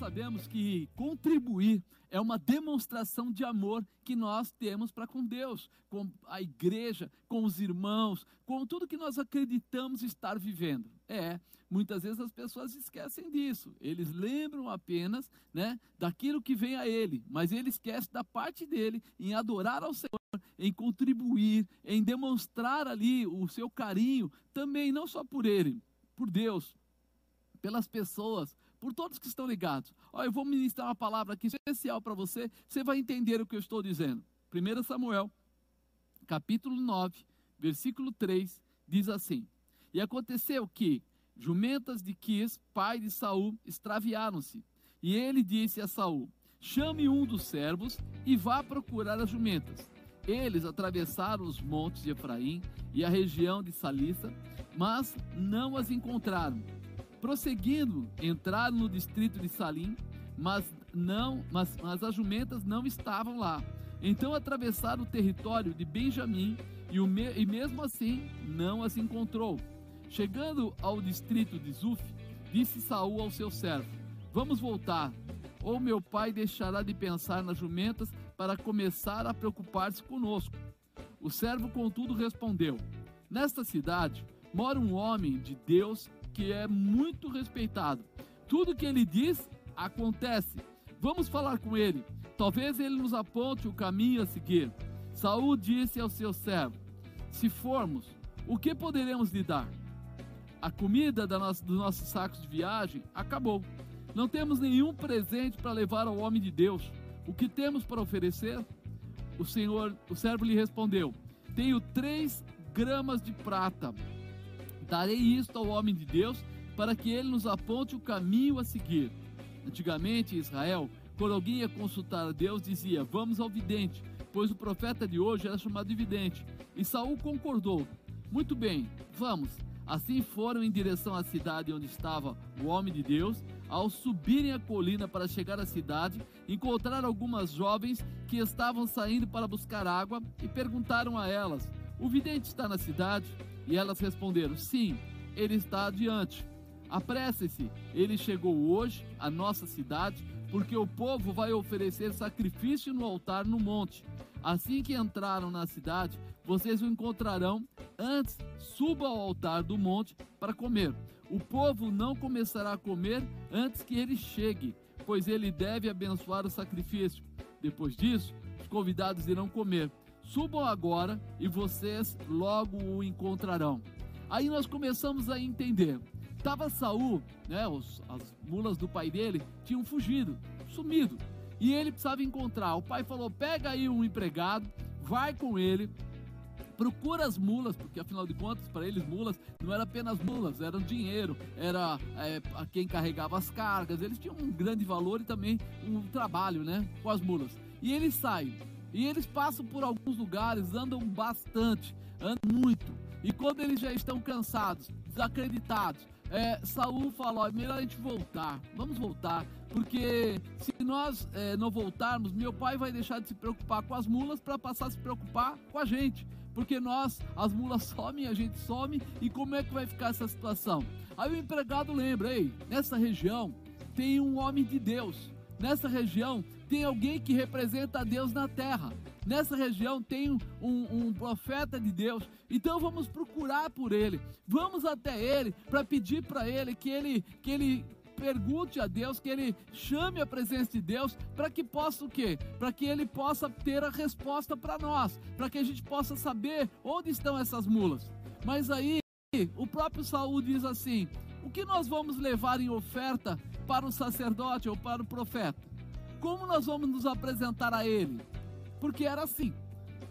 sabemos que contribuir é uma demonstração de amor que nós temos para com Deus, com a igreja, com os irmãos, com tudo que nós acreditamos estar vivendo. É, muitas vezes as pessoas esquecem disso. Eles lembram apenas, né, daquilo que vem a ele, mas ele esquece da parte dele em adorar ao Senhor, em contribuir, em demonstrar ali o seu carinho, também não só por ele, por Deus, pelas pessoas, por todos que estão ligados. Olha, eu vou ministrar uma palavra aqui especial para você, você vai entender o que eu estou dizendo. 1 Samuel, capítulo 9, versículo 3, diz assim: E aconteceu que jumentas de Quis, pai de Saul, extraviaram-se. E ele disse a Saul: Chame um dos servos e vá procurar as jumentas. Eles atravessaram os montes de Efraim e a região de Salissa, mas não as encontraram. Prosseguindo, entraram no distrito de Salim, mas não, mas, mas as jumentas não estavam lá. Então atravessaram o território de Benjamim e, o me, e mesmo assim não as encontrou. Chegando ao distrito de Zuf, disse Saul ao seu servo: Vamos voltar, ou meu pai deixará de pensar nas jumentas para começar a preocupar-se conosco. O servo, contudo, respondeu: Nesta cidade mora um homem de Deus que é muito respeitado. Tudo que ele diz acontece. Vamos falar com ele. Talvez ele nos aponte o caminho a seguir. Saul disse ao seu servo: Se formos, o que poderemos lhe dar? A comida da nossa, dos nossos sacos de viagem acabou. Não temos nenhum presente para levar ao homem de Deus. O que temos para oferecer? O Senhor, o servo lhe respondeu: Tenho três gramas de prata Darei isto ao homem de Deus para que ele nos aponte o caminho a seguir. Antigamente, em Israel, quando alguém ia consultar a Deus, dizia: Vamos ao vidente, pois o profeta de hoje era chamado de vidente. E Saul concordou: Muito bem, vamos. Assim foram em direção à cidade onde estava o homem de Deus. Ao subirem a colina para chegar à cidade, encontraram algumas jovens que estavam saindo para buscar água e perguntaram a elas: O vidente está na cidade? E elas responderam: Sim, ele está adiante. Apresse-se, ele chegou hoje à nossa cidade, porque o povo vai oferecer sacrifício no altar no monte. Assim que entraram na cidade, vocês o encontrarão. Antes, suba ao altar do monte para comer. O povo não começará a comer antes que ele chegue, pois ele deve abençoar o sacrifício. Depois disso, os convidados irão comer. Subam agora e vocês logo o encontrarão. Aí nós começamos a entender. Tava Saul, né, os, as mulas do pai dele tinham fugido, sumido. E ele precisava encontrar. O pai falou: "Pega aí um empregado, vai com ele, procura as mulas, porque afinal de contas, para eles, mulas não eram apenas mulas, eram dinheiro, era é, quem carregava as cargas, eles tinham um grande valor e também um trabalho né, com as mulas. E ele sai, e eles passam por alguns lugares, andam bastante, andam muito. E quando eles já estão cansados, desacreditados, é, Saul fala: é melhor a gente voltar, vamos voltar, porque se nós é, não voltarmos, meu pai vai deixar de se preocupar com as mulas para passar a se preocupar com a gente, porque nós, as mulas somem, a gente some, e como é que vai ficar essa situação? Aí o empregado lembra: ei, nessa região tem um homem de Deus, nessa região tem alguém que representa a Deus na terra. Nessa região tem um, um profeta de Deus. Então vamos procurar por ele. Vamos até ele para pedir para ele que ele que ele pergunte a Deus, que ele chame a presença de Deus para que possa o quê? Para que ele possa ter a resposta para nós, para que a gente possa saber onde estão essas mulas. Mas aí o próprio Saul diz assim: "O que nós vamos levar em oferta para o sacerdote ou para o profeta?" Como nós vamos nos apresentar a ele? Porque era assim: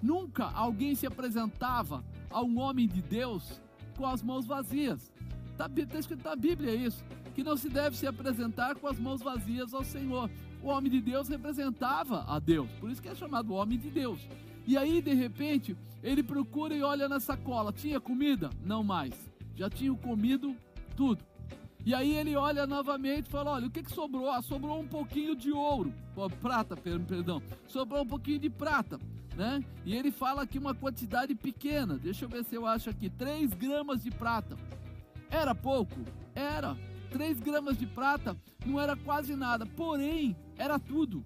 nunca alguém se apresentava a um homem de Deus com as mãos vazias. Está tá escrito na Bíblia isso, que não se deve se apresentar com as mãos vazias ao Senhor. O homem de Deus representava a Deus, por isso que é chamado homem de Deus. E aí, de repente, ele procura e olha na sacola: tinha comida? Não mais. Já tinham comido tudo. E aí ele olha novamente e fala: olha, o que, que sobrou? Ah, sobrou um pouquinho de ouro, prata, perdão, sobrou um pouquinho de prata. Né? E ele fala aqui uma quantidade pequena, deixa eu ver se eu acho aqui, 3 gramas de prata. Era pouco? Era. três gramas de prata não era quase nada, porém era tudo.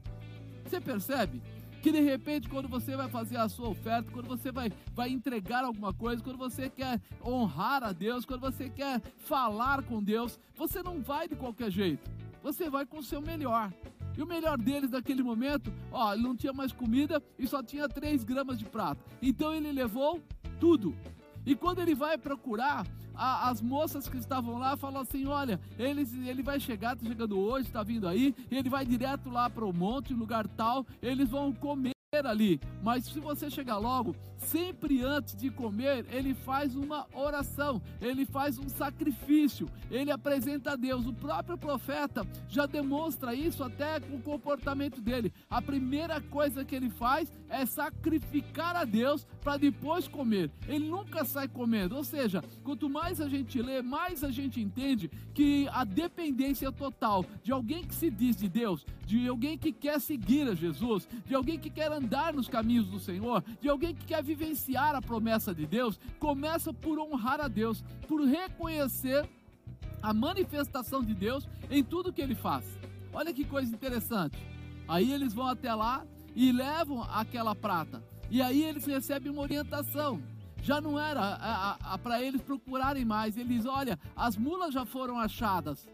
Você percebe? Que de repente, quando você vai fazer a sua oferta, quando você vai, vai entregar alguma coisa, quando você quer honrar a Deus, quando você quer falar com Deus, você não vai de qualquer jeito. Você vai com o seu melhor. E o melhor deles naquele momento, ó, ele não tinha mais comida e só tinha 3 gramas de prata. Então ele levou tudo. E quando ele vai procurar, a, as moças que estavam lá falam assim: olha, ele, ele vai chegar, está chegando hoje, está vindo aí, ele vai direto lá para o monte, lugar tal, eles vão comer ali, mas se você chegar logo, sempre antes de comer, ele faz uma oração, ele faz um sacrifício, ele apresenta a Deus. O próprio profeta já demonstra isso até com o comportamento dele. A primeira coisa que ele faz é sacrificar a Deus para depois comer. Ele nunca sai comendo, ou seja, quanto mais a gente lê, mais a gente entende que a dependência total de alguém que se diz de Deus, de alguém que quer seguir a Jesus, de alguém que quer andar nos caminhos do Senhor, de alguém que quer vivenciar a promessa de Deus, começa por honrar a Deus, por reconhecer a manifestação de Deus em tudo que ele faz. Olha que coisa interessante. Aí eles vão até lá e levam aquela prata. E aí eles recebem uma orientação. Já não era para eles procurarem mais. Eles, olha, as mulas já foram achadas.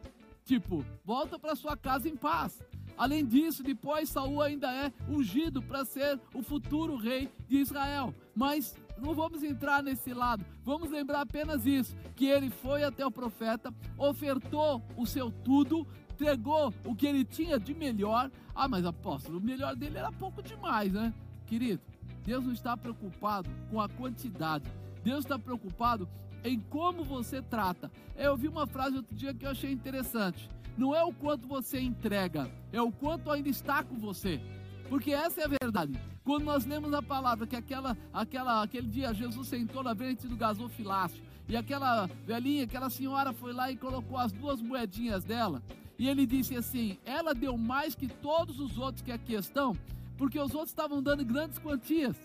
Tipo, volta para sua casa em paz. Além disso, depois Saul ainda é ungido para ser o futuro rei de Israel. Mas não vamos entrar nesse lado. Vamos lembrar apenas isso: que ele foi até o profeta, ofertou o seu tudo, entregou o que ele tinha de melhor. Ah, mas apóstolo, o melhor dele era pouco demais, né? Querido, Deus não está preocupado com a quantidade. Deus está preocupado em como você trata. Eu ouvi uma frase outro dia que eu achei interessante não é o quanto você entrega, é o quanto ainda está com você. Porque essa é a verdade. Quando nós lemos a palavra que aquela, aquela, aquele dia Jesus sentou na frente do gasofilácio e aquela velhinha, aquela senhora foi lá e colocou as duas moedinhas dela. E ele disse assim: ela deu mais que todos os outros que aqui estão, porque os outros estavam dando grandes quantias,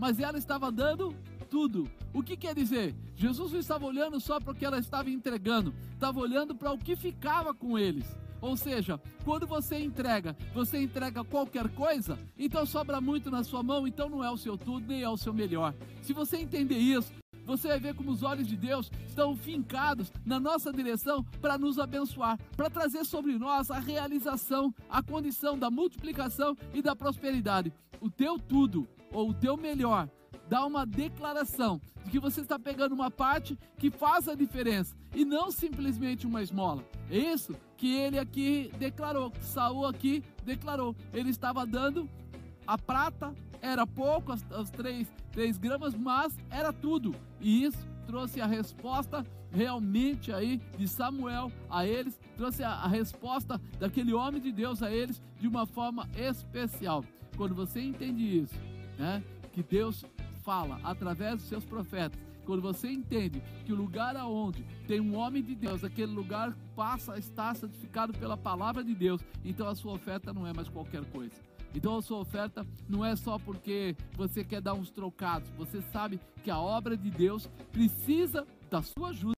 mas ela estava dando tudo. O que quer dizer? Jesus não estava olhando só para o que ela estava entregando, estava olhando para o que ficava com eles. Ou seja, quando você entrega, você entrega qualquer coisa, então sobra muito na sua mão, então não é o seu tudo, nem é o seu melhor. Se você entender isso, você vai ver como os olhos de Deus estão fincados na nossa direção para nos abençoar, para trazer sobre nós a realização, a condição da multiplicação e da prosperidade. O teu tudo, ou o teu melhor, dá uma declaração de que você está pegando uma parte que faz a diferença e não simplesmente uma esmola. É isso que ele aqui declarou, Saul aqui declarou. Ele estava dando a prata, era pouco, as, as três, três gramas, mas era tudo. E isso trouxe a resposta realmente aí de Samuel a eles, trouxe a, a resposta daquele homem de Deus a eles de uma forma especial. Quando você entende isso, né? Que Deus fala através dos seus profetas, quando você entende que o lugar aonde tem um homem de Deus, aquele lugar passa a estar santificado pela palavra de Deus, então a sua oferta não é mais qualquer coisa. Então a sua oferta não é só porque você quer dar uns trocados, você sabe que a obra de Deus precisa da sua ajuda.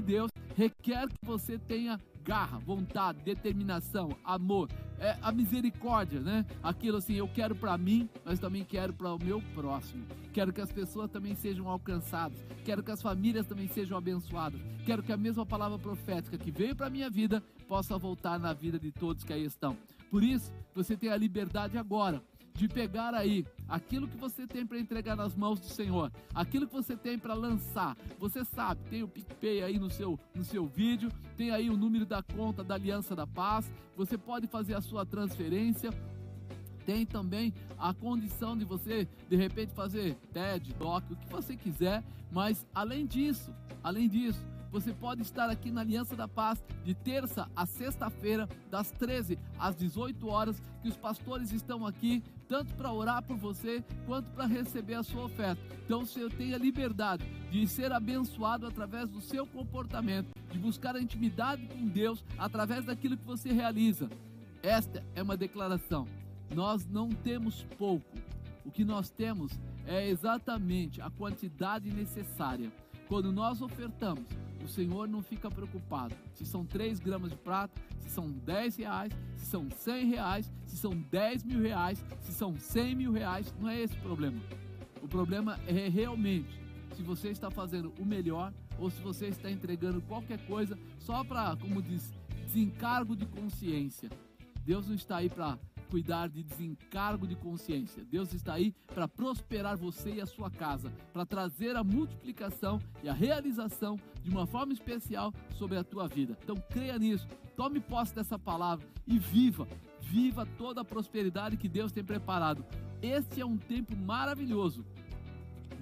Deus requer que você tenha garra, vontade, determinação, amor, é a misericórdia, né? Aquilo assim, eu quero para mim, mas também quero para o meu próximo. Quero que as pessoas também sejam alcançadas, quero que as famílias também sejam abençoadas. Quero que a mesma palavra profética que veio para minha vida possa voltar na vida de todos que aí estão. Por isso, você tem a liberdade agora de pegar aí aquilo que você tem para entregar nas mãos do Senhor, aquilo que você tem para lançar. Você sabe, tem o PicPay aí no seu, no seu vídeo, tem aí o número da conta da Aliança da Paz, você pode fazer a sua transferência. Tem também a condição de você, de repente, fazer TED, DOC, o que você quiser, mas além disso, além disso, você pode estar aqui na Aliança da Paz de terça a sexta-feira, das 13 às 18 horas, que os pastores estão aqui tanto para orar por você quanto para receber a sua oferta. Então, você tenha liberdade de ser abençoado através do seu comportamento, de buscar a intimidade com Deus através daquilo que você realiza. Esta é uma declaração. Nós não temos pouco. O que nós temos é exatamente a quantidade necessária. Quando nós ofertamos, o Senhor não fica preocupado se são 3 gramas de prata, se são 10 reais, se são 100 reais, se são 10 mil reais, se são 100 mil reais. Não é esse o problema. O problema é realmente se você está fazendo o melhor ou se você está entregando qualquer coisa só para, como diz, desencargo de consciência. Deus não está aí para cuidar de desencargo de consciência. Deus está aí para prosperar você e a sua casa, para trazer a multiplicação e a realização de uma forma especial sobre a tua vida. Então creia nisso, tome posse dessa palavra e viva, viva toda a prosperidade que Deus tem preparado. Este é um tempo maravilhoso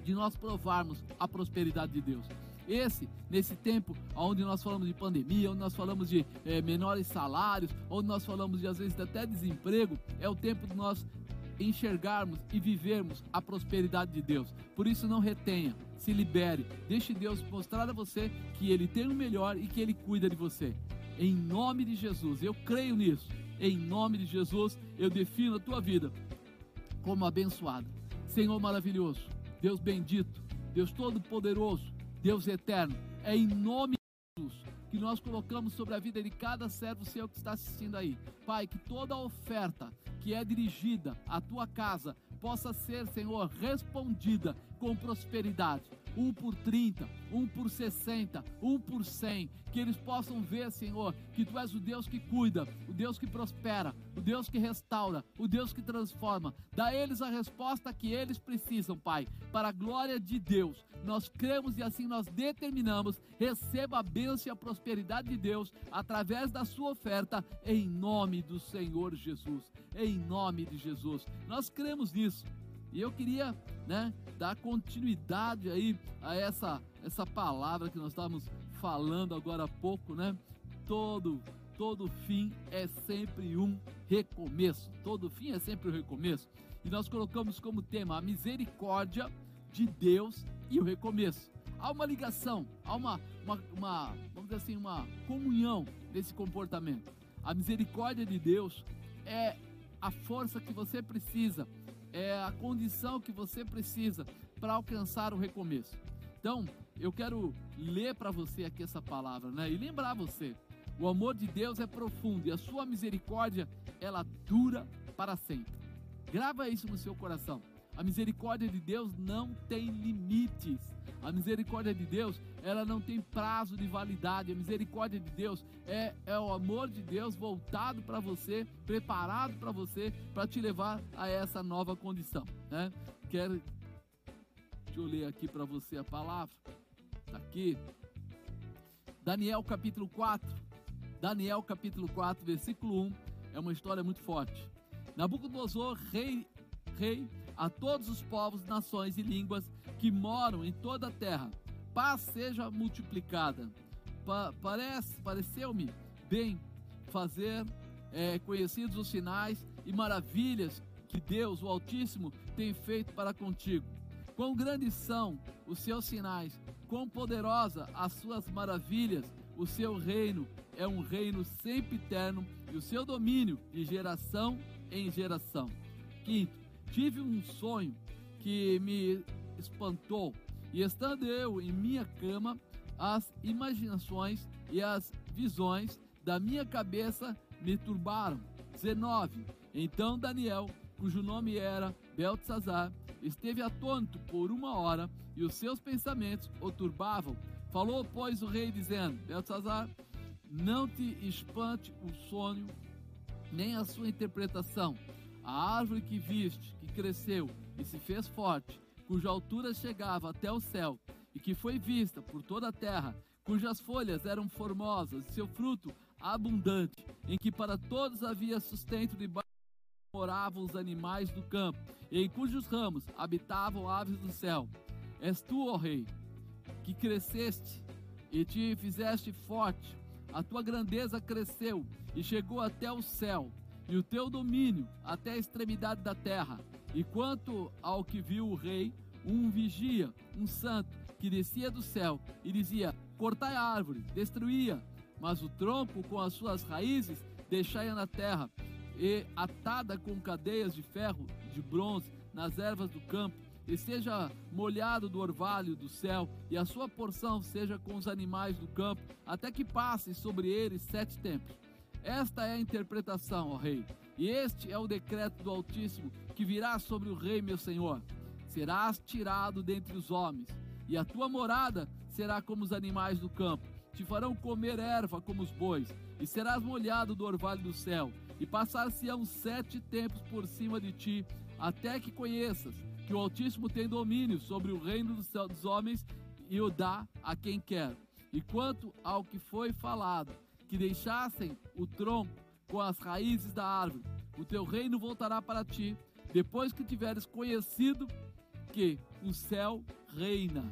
de nós provarmos a prosperidade de Deus. Esse, nesse tempo onde nós falamos de pandemia, onde nós falamos de é, menores salários, onde nós falamos de às vezes até desemprego, é o tempo de nós enxergarmos e vivermos a prosperidade de Deus. Por isso não retenha, se libere, deixe Deus mostrar a você que Ele tem o melhor e que Ele cuida de você. Em nome de Jesus, eu creio nisso. Em nome de Jesus, eu defino a tua vida como abençoada. Senhor maravilhoso, Deus bendito, Deus todo-poderoso, Deus eterno, é em nome de Jesus que nós colocamos sobre a vida de cada servo seu que está assistindo aí. Pai, que toda oferta que é dirigida à tua casa possa ser, Senhor, respondida com prosperidade um por 30, um por 60, um por 100, que eles possam ver, Senhor, que Tu és o Deus que cuida, o Deus que prospera, o Deus que restaura, o Deus que transforma. Dá a eles a resposta que eles precisam, Pai, para a glória de Deus. Nós cremos e assim nós determinamos, receba a bênção e a prosperidade de Deus através da sua oferta, em nome do Senhor Jesus. Em nome de Jesus. Nós cremos nisso. E eu queria, né, dar continuidade aí a essa essa palavra que nós estávamos falando agora há pouco, né? Todo todo fim é sempre um recomeço. Todo fim é sempre um recomeço. E nós colocamos como tema a misericórdia de Deus e o recomeço. Há uma ligação, há uma, uma, uma vamos dizer assim, uma comunhão nesse comportamento. A misericórdia de Deus é a força que você precisa é a condição que você precisa para alcançar o recomeço. Então, eu quero ler para você aqui essa palavra, né? E lembrar você, o amor de Deus é profundo e a sua misericórdia, ela dura para sempre. Grava isso no seu coração. A misericórdia de Deus não tem limites. A misericórdia de Deus, ela não tem prazo de validade. A misericórdia de Deus é, é o amor de Deus voltado para você, preparado para você, para te levar a essa nova condição. Né? Quero. Deixa eu ler aqui para você a palavra. Está aqui. Daniel capítulo 4. Daniel capítulo 4, versículo 1. É uma história muito forte. Nabucodonosor, rei, rei a todos os povos, nações e línguas que moram em toda a terra. Paz seja multiplicada. Pa parece, pareceu-me bem fazer é, conhecidos os sinais e maravilhas que Deus, o Altíssimo, tem feito para contigo. Quão grandes são os seus sinais, quão poderosa as suas maravilhas. O seu reino é um reino sempre eterno e o seu domínio de geração em geração. Quinto, Tive um sonho que me espantou, e estando eu em minha cama, as imaginações e as visões da minha cabeça me turbaram. 19. Então Daniel, cujo nome era Beltzazar, esteve atônito por uma hora e os seus pensamentos o turbavam. Falou, pois, o rei, dizendo: Beltzazar, não te espante o sonho, nem a sua interpretação. A árvore que viste, cresceu e se fez forte, cuja altura chegava até o céu, e que foi vista por toda a terra, cujas folhas eram formosas, seu fruto abundante, em que para todos havia sustento debaixo moravam os animais do campo, e em cujos ramos habitavam aves do céu. És tu, ó Rei, que cresceste e te fizeste forte, a tua grandeza cresceu e chegou até o céu, e o teu domínio até a extremidade da terra. E quanto ao que viu o rei, um vigia, um santo, que descia do céu e dizia: Cortai a árvore, destruía, mas o tronco com as suas raízes deixai-a na terra, e atada com cadeias de ferro, de bronze, nas ervas do campo, e seja molhado do orvalho do céu, e a sua porção seja com os animais do campo, até que passem sobre eles sete tempos. Esta é a interpretação, ó rei, e este é o decreto do Altíssimo que virá sobre o rei, meu senhor. Serás tirado dentre os homens, e a tua morada será como os animais do campo. Te farão comer erva como os bois, e serás molhado do orvalho do céu, e passar-se-ão sete tempos por cima de ti, até que conheças que o Altíssimo tem domínio sobre o reino dos, dos homens e o dá a quem quer. E quanto ao que foi falado, que deixassem o tronco com as raízes da árvore, o teu reino voltará para ti, depois que tiveres conhecido que o céu reina.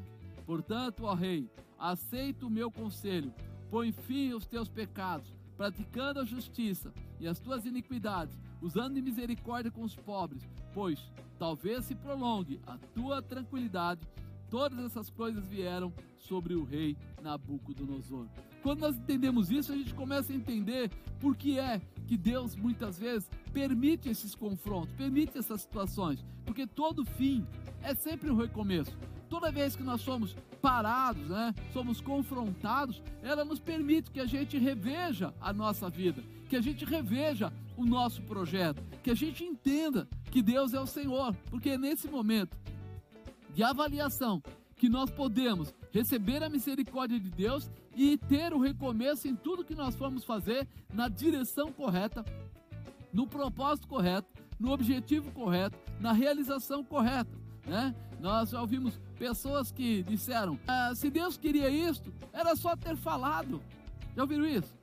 Portanto, ó rei, aceita o meu conselho, põe fim aos teus pecados, praticando a justiça e as tuas iniquidades, usando de misericórdia com os pobres, pois talvez se prolongue a tua tranquilidade. Todas essas coisas vieram sobre o rei Nabucodonosor. Quando nós entendemos isso, a gente começa a entender por que é que Deus muitas vezes permite esses confrontos, permite essas situações, porque todo fim é sempre um recomeço. Toda vez que nós somos parados, né, somos confrontados, ela nos permite que a gente reveja a nossa vida, que a gente reveja o nosso projeto, que a gente entenda que Deus é o Senhor, porque é nesse momento de avaliação que nós podemos receber a misericórdia de Deus e ter o recomeço em tudo que nós formos fazer na direção correta, no propósito correto, no objetivo correto, na realização correta. Né? Nós já ouvimos pessoas que disseram: ah, se Deus queria isto, era só ter falado. Já ouviram isso?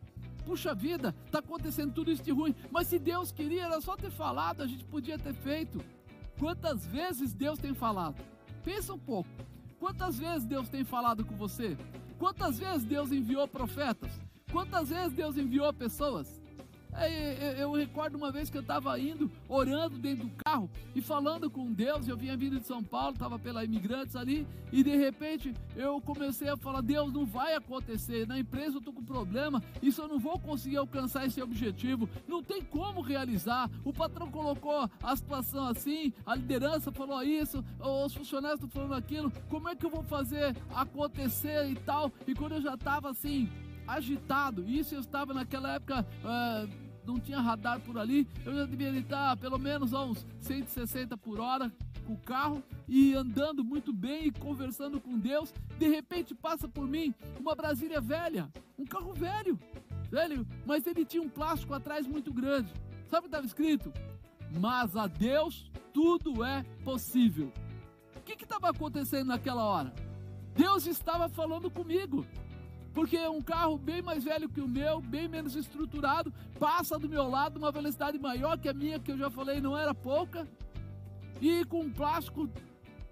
Puxa vida, está acontecendo tudo isso de ruim, mas se Deus queria, era só ter falado, a gente podia ter feito. Quantas vezes Deus tem falado? Pensa um pouco. Quantas vezes Deus tem falado com você? Quantas vezes Deus enviou profetas? Quantas vezes Deus enviou pessoas? É, eu recordo uma vez que eu estava indo, orando dentro do carro e falando com Deus. Eu vinha vindo de São Paulo, estava pela Imigrantes ali, e de repente eu comecei a falar: Deus, não vai acontecer. Na empresa eu estou com problema, isso eu não vou conseguir alcançar esse objetivo, não tem como realizar. O patrão colocou a situação assim, a liderança falou isso, os funcionários estão falando aquilo. Como é que eu vou fazer acontecer e tal? E quando eu já estava assim, agitado. Isso eu estava naquela época. Uh, não tinha radar por ali, eu já devia estar pelo menos a uns 160 por hora com o carro e andando muito bem e conversando com Deus. De repente passa por mim uma Brasília velha, um carro velho, velho, mas ele tinha um plástico atrás muito grande. Sabe o que estava escrito? Mas a Deus tudo é possível. O que estava acontecendo naquela hora? Deus estava falando comigo porque um carro bem mais velho que o meu, bem menos estruturado, passa do meu lado uma velocidade maior que a minha, que eu já falei não era pouca, e com um plástico,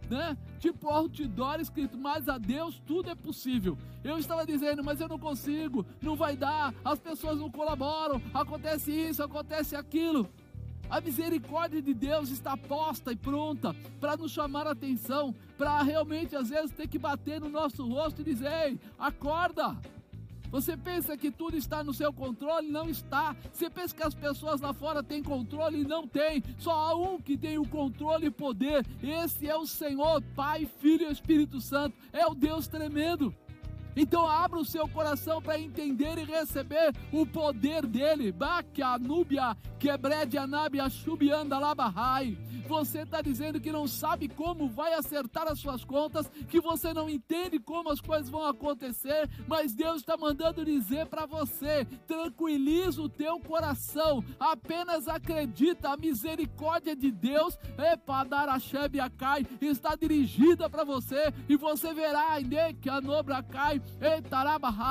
né, tipo outdoor escrito, mas a Deus tudo é possível. Eu estava dizendo, mas eu não consigo, não vai dar, as pessoas não colaboram, acontece isso, acontece aquilo. A misericórdia de Deus está posta e pronta para nos chamar a atenção, para realmente às vezes ter que bater no nosso rosto e dizer: Ei, acorda! Você pensa que tudo está no seu controle? Não está. Você pensa que as pessoas lá fora têm controle? Não tem. Só há um que tem o controle e poder. Esse é o Senhor, Pai, Filho e Espírito Santo. É o Deus tremendo. Então abra o seu coração para entender e receber o poder dele. Bakianubia, quebrede anabia, shubianda labahai. Você está dizendo que não sabe como vai acertar as suas contas, que você não entende como as coisas vão acontecer, mas Deus está mandando dizer para você: tranquiliza o teu coração, apenas acredita, a misericórdia de Deus, cai está dirigida para você, e você verá, que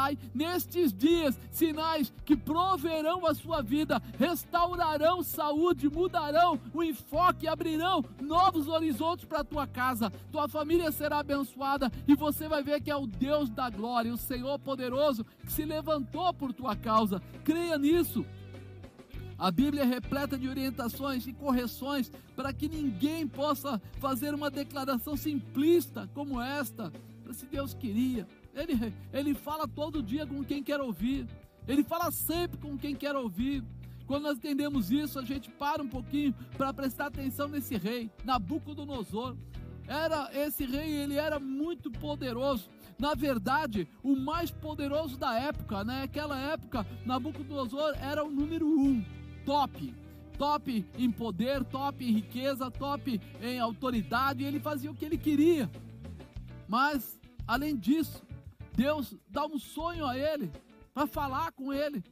cai, nestes dias, sinais que proverão a sua vida, restaurarão saúde, mudarão o enfoque, abrirão novos horizontes para a tua casa, tua família será abençoada e você vai ver que é o Deus da glória, o Senhor poderoso que se levantou por tua causa. Creia nisso. A Bíblia é repleta de orientações e correções para que ninguém possa fazer uma declaração simplista como esta. Se Deus queria, ele, ele fala todo dia com quem quer ouvir. Ele fala sempre com quem quer ouvir. Quando nós entendemos isso, a gente para um pouquinho para prestar atenção nesse rei, Nabucodonosor. era esse rei, ele era muito poderoso. Na verdade, o mais poderoso da época, naquela né? época, Nabucodonosor era o número um, top top em poder, top em riqueza, top em autoridade, ele fazia o que ele queria. Mas, além disso, Deus dá um sonho a ele, para falar com ele.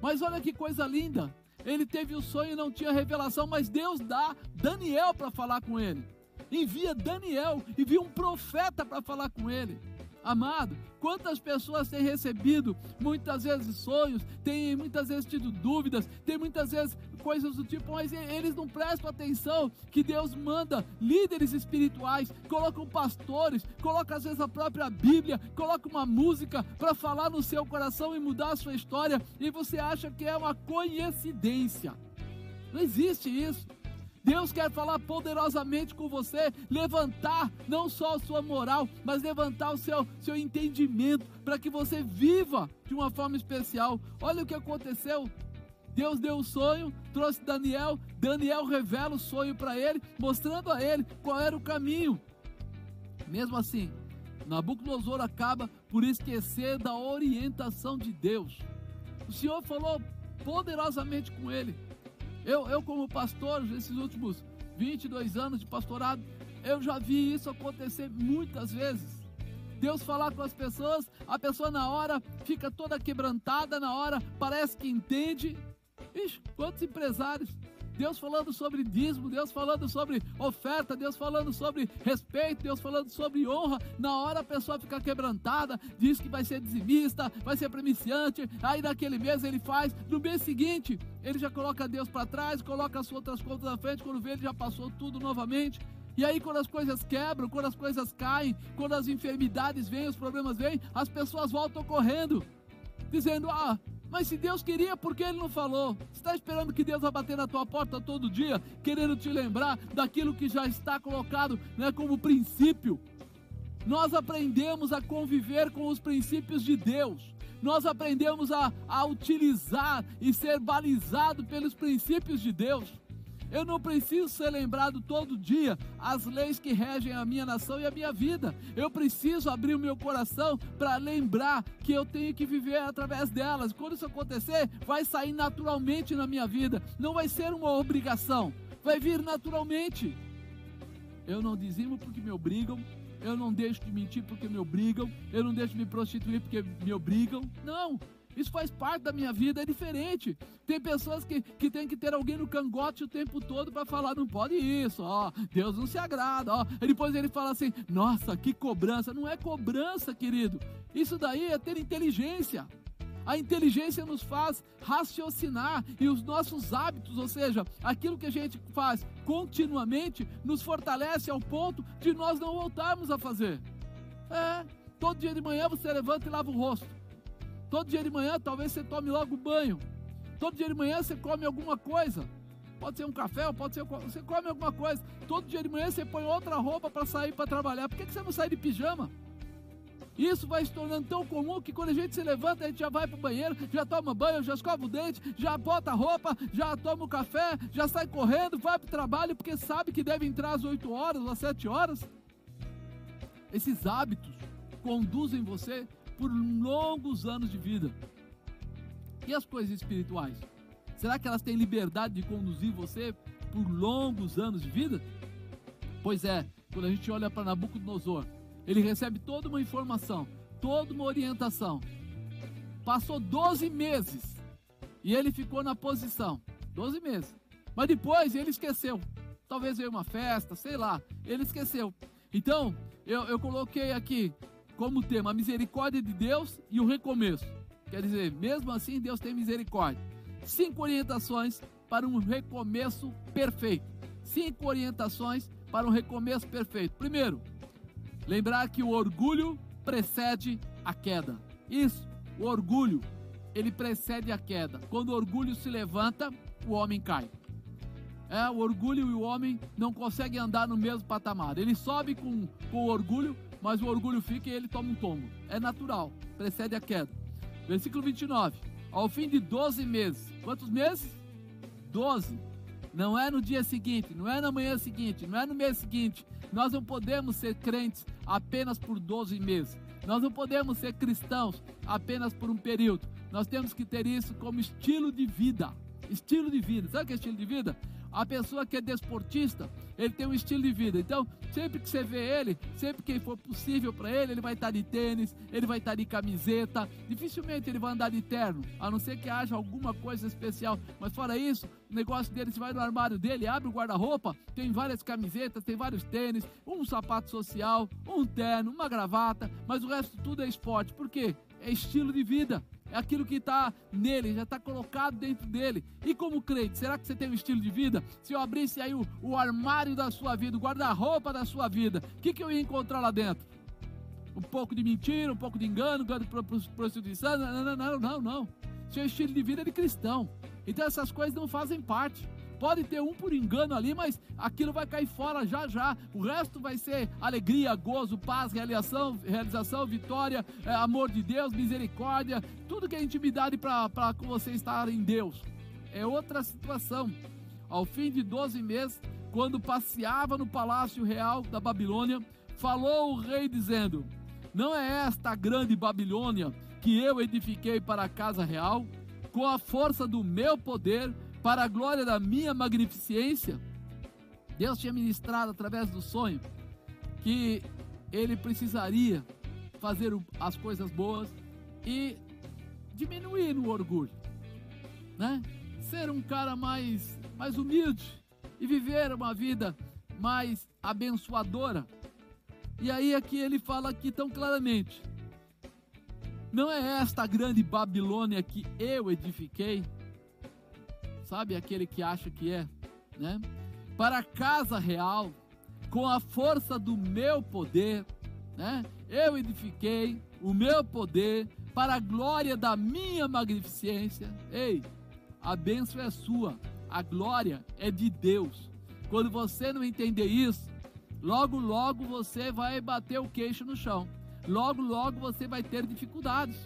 Mas olha que coisa linda! Ele teve o sonho e não tinha revelação, mas Deus dá Daniel para falar com ele. Envia Daniel, envia um profeta para falar com ele. Amado, quantas pessoas têm recebido muitas vezes sonhos, têm muitas vezes tido dúvidas, têm muitas vezes coisas do tipo, mas eles não prestam atenção que Deus manda líderes espirituais, colocam pastores, coloca às vezes a própria Bíblia, coloca uma música para falar no seu coração e mudar a sua história, e você acha que é uma coincidência. Não existe isso. Deus quer falar poderosamente com você, levantar não só a sua moral, mas levantar o seu, seu entendimento, para que você viva de uma forma especial. Olha o que aconteceu. Deus deu o sonho, trouxe Daniel, Daniel revela o sonho para ele, mostrando a ele qual era o caminho. Mesmo assim, Nabucodonosor acaba por esquecer da orientação de Deus. O Senhor falou poderosamente com ele. Eu, eu como pastor, nesses últimos 22 anos de pastorado, eu já vi isso acontecer muitas vezes. Deus falar com as pessoas, a pessoa na hora fica toda quebrantada, na hora parece que entende. Ixi, quantos empresários Deus falando sobre dízimo, Deus falando sobre oferta, Deus falando sobre respeito, Deus falando sobre honra. Na hora a pessoa fica quebrantada, diz que vai ser dizimista, vai ser premiciante. Aí naquele mês ele faz, no mês seguinte ele já coloca Deus para trás, coloca as outras contas na frente. Quando vê, ele já passou tudo novamente. E aí, quando as coisas quebram, quando as coisas caem, quando as enfermidades vêm, os problemas vêm, as pessoas voltam correndo, dizendo: Ah, mas se Deus queria, por que Ele não falou? Está esperando que Deus vai bater na tua porta todo dia, querendo te lembrar daquilo que já está colocado né, como princípio? Nós aprendemos a conviver com os princípios de Deus. Nós aprendemos a, a utilizar e ser balizado pelos princípios de Deus. Eu não preciso ser lembrado todo dia as leis que regem a minha nação e a minha vida. Eu preciso abrir o meu coração para lembrar que eu tenho que viver através delas. Quando isso acontecer, vai sair naturalmente na minha vida. Não vai ser uma obrigação, vai vir naturalmente. Eu não dizimo porque me obrigam, eu não deixo de mentir porque me obrigam, eu não deixo de me prostituir porque me obrigam. Não, isso faz parte da minha vida, é diferente. Tem pessoas que, que tem que ter alguém no cangote o tempo todo para falar, não pode isso, ó, Deus não se agrada, ó. E depois ele fala assim, nossa, que cobrança. Não é cobrança, querido. Isso daí é ter inteligência. A inteligência nos faz raciocinar e os nossos hábitos, ou seja, aquilo que a gente faz continuamente, nos fortalece ao ponto de nós não voltarmos a fazer. É, todo dia de manhã você levanta e lava o rosto. Todo dia de manhã talvez você tome logo banho. Todo dia de manhã você come alguma coisa. Pode ser um café, pode ser. Você come alguma coisa. Todo dia de manhã você põe outra roupa para sair para trabalhar. Por que, que você não sai de pijama? Isso vai se tornando tão comum que quando a gente se levanta, a gente já vai para o banheiro, já toma banho, já escova o dente, já bota a roupa, já toma o café, já sai correndo, vai para o trabalho, porque sabe que deve entrar às 8 horas ou às 7 horas. Esses hábitos conduzem você por longos anos de vida. E as coisas espirituais? Será que elas têm liberdade de conduzir você por longos anos de vida? Pois é, quando a gente olha para Nabucodonosor, ele recebe toda uma informação, toda uma orientação. Passou 12 meses e ele ficou na posição. 12 meses. Mas depois ele esqueceu. Talvez veio uma festa, sei lá. Ele esqueceu. Então, eu, eu coloquei aqui como tema a misericórdia de Deus e o recomeço. Quer dizer, mesmo assim, Deus tem misericórdia. Cinco orientações para um recomeço perfeito. Cinco orientações para um recomeço perfeito. Primeiro, lembrar que o orgulho precede a queda. Isso, o orgulho, ele precede a queda. Quando o orgulho se levanta, o homem cai. É, o orgulho e o homem não conseguem andar no mesmo patamar. Ele sobe com, com o orgulho, mas o orgulho fica e ele toma um tombo. É natural, precede a queda. Versículo 29. Ao fim de 12 meses. Quantos meses? 12. não é no dia seguinte, não é na manhã seguinte, não é no mês seguinte. Nós não podemos ser crentes apenas por 12 meses. Nós não podemos ser cristãos apenas por um período. Nós temos que ter isso como estilo de vida. Estilo de vida. Sabe o que é estilo de vida? A pessoa que é desportista, ele tem um estilo de vida. Então, sempre que você vê ele, sempre que for possível para ele, ele vai estar de tênis, ele vai estar de camiseta. Dificilmente ele vai andar de terno, a não ser que haja alguma coisa especial. Mas fora isso, o negócio dele, você vai no armário dele, abre o guarda-roupa, tem várias camisetas, tem vários tênis, um sapato social, um terno, uma gravata, mas o resto tudo é esporte. Por quê? É estilo de vida aquilo que está nele, já está colocado dentro dele. E como crente, será que você tem um estilo de vida? Se eu abrisse aí o, o armário da sua vida, o guarda-roupa da sua vida, o que, que eu ia encontrar lá dentro? Um pouco de mentira, um pouco de engano, de prostituição? Não, não, não, não, não. Seu estilo de vida é de cristão. Então essas coisas não fazem parte. Pode ter um por engano ali, mas aquilo vai cair fora já já. O resto vai ser alegria, gozo, paz, realização, realização vitória, é, amor de Deus, misericórdia, tudo que é intimidade para você estar em Deus. É outra situação. Ao fim de 12 meses, quando passeava no palácio real da Babilônia, falou o rei dizendo: Não é esta grande Babilônia que eu edifiquei para a casa real? Com a força do meu poder para a glória da minha magnificência, Deus tinha ministrado através do sonho que ele precisaria fazer as coisas boas e diminuir no orgulho, né? Ser um cara mais mais humilde e viver uma vida mais abençoadora. E aí aqui ele fala aqui tão claramente: Não é esta grande Babilônia que eu edifiquei, sabe aquele que acha que é, né? Para a casa real, com a força do meu poder, né? Eu edifiquei o meu poder para a glória da minha magnificência. Ei, a bênção é sua, a glória é de Deus. Quando você não entender isso, logo, logo você vai bater o queixo no chão. Logo, logo você vai ter dificuldades.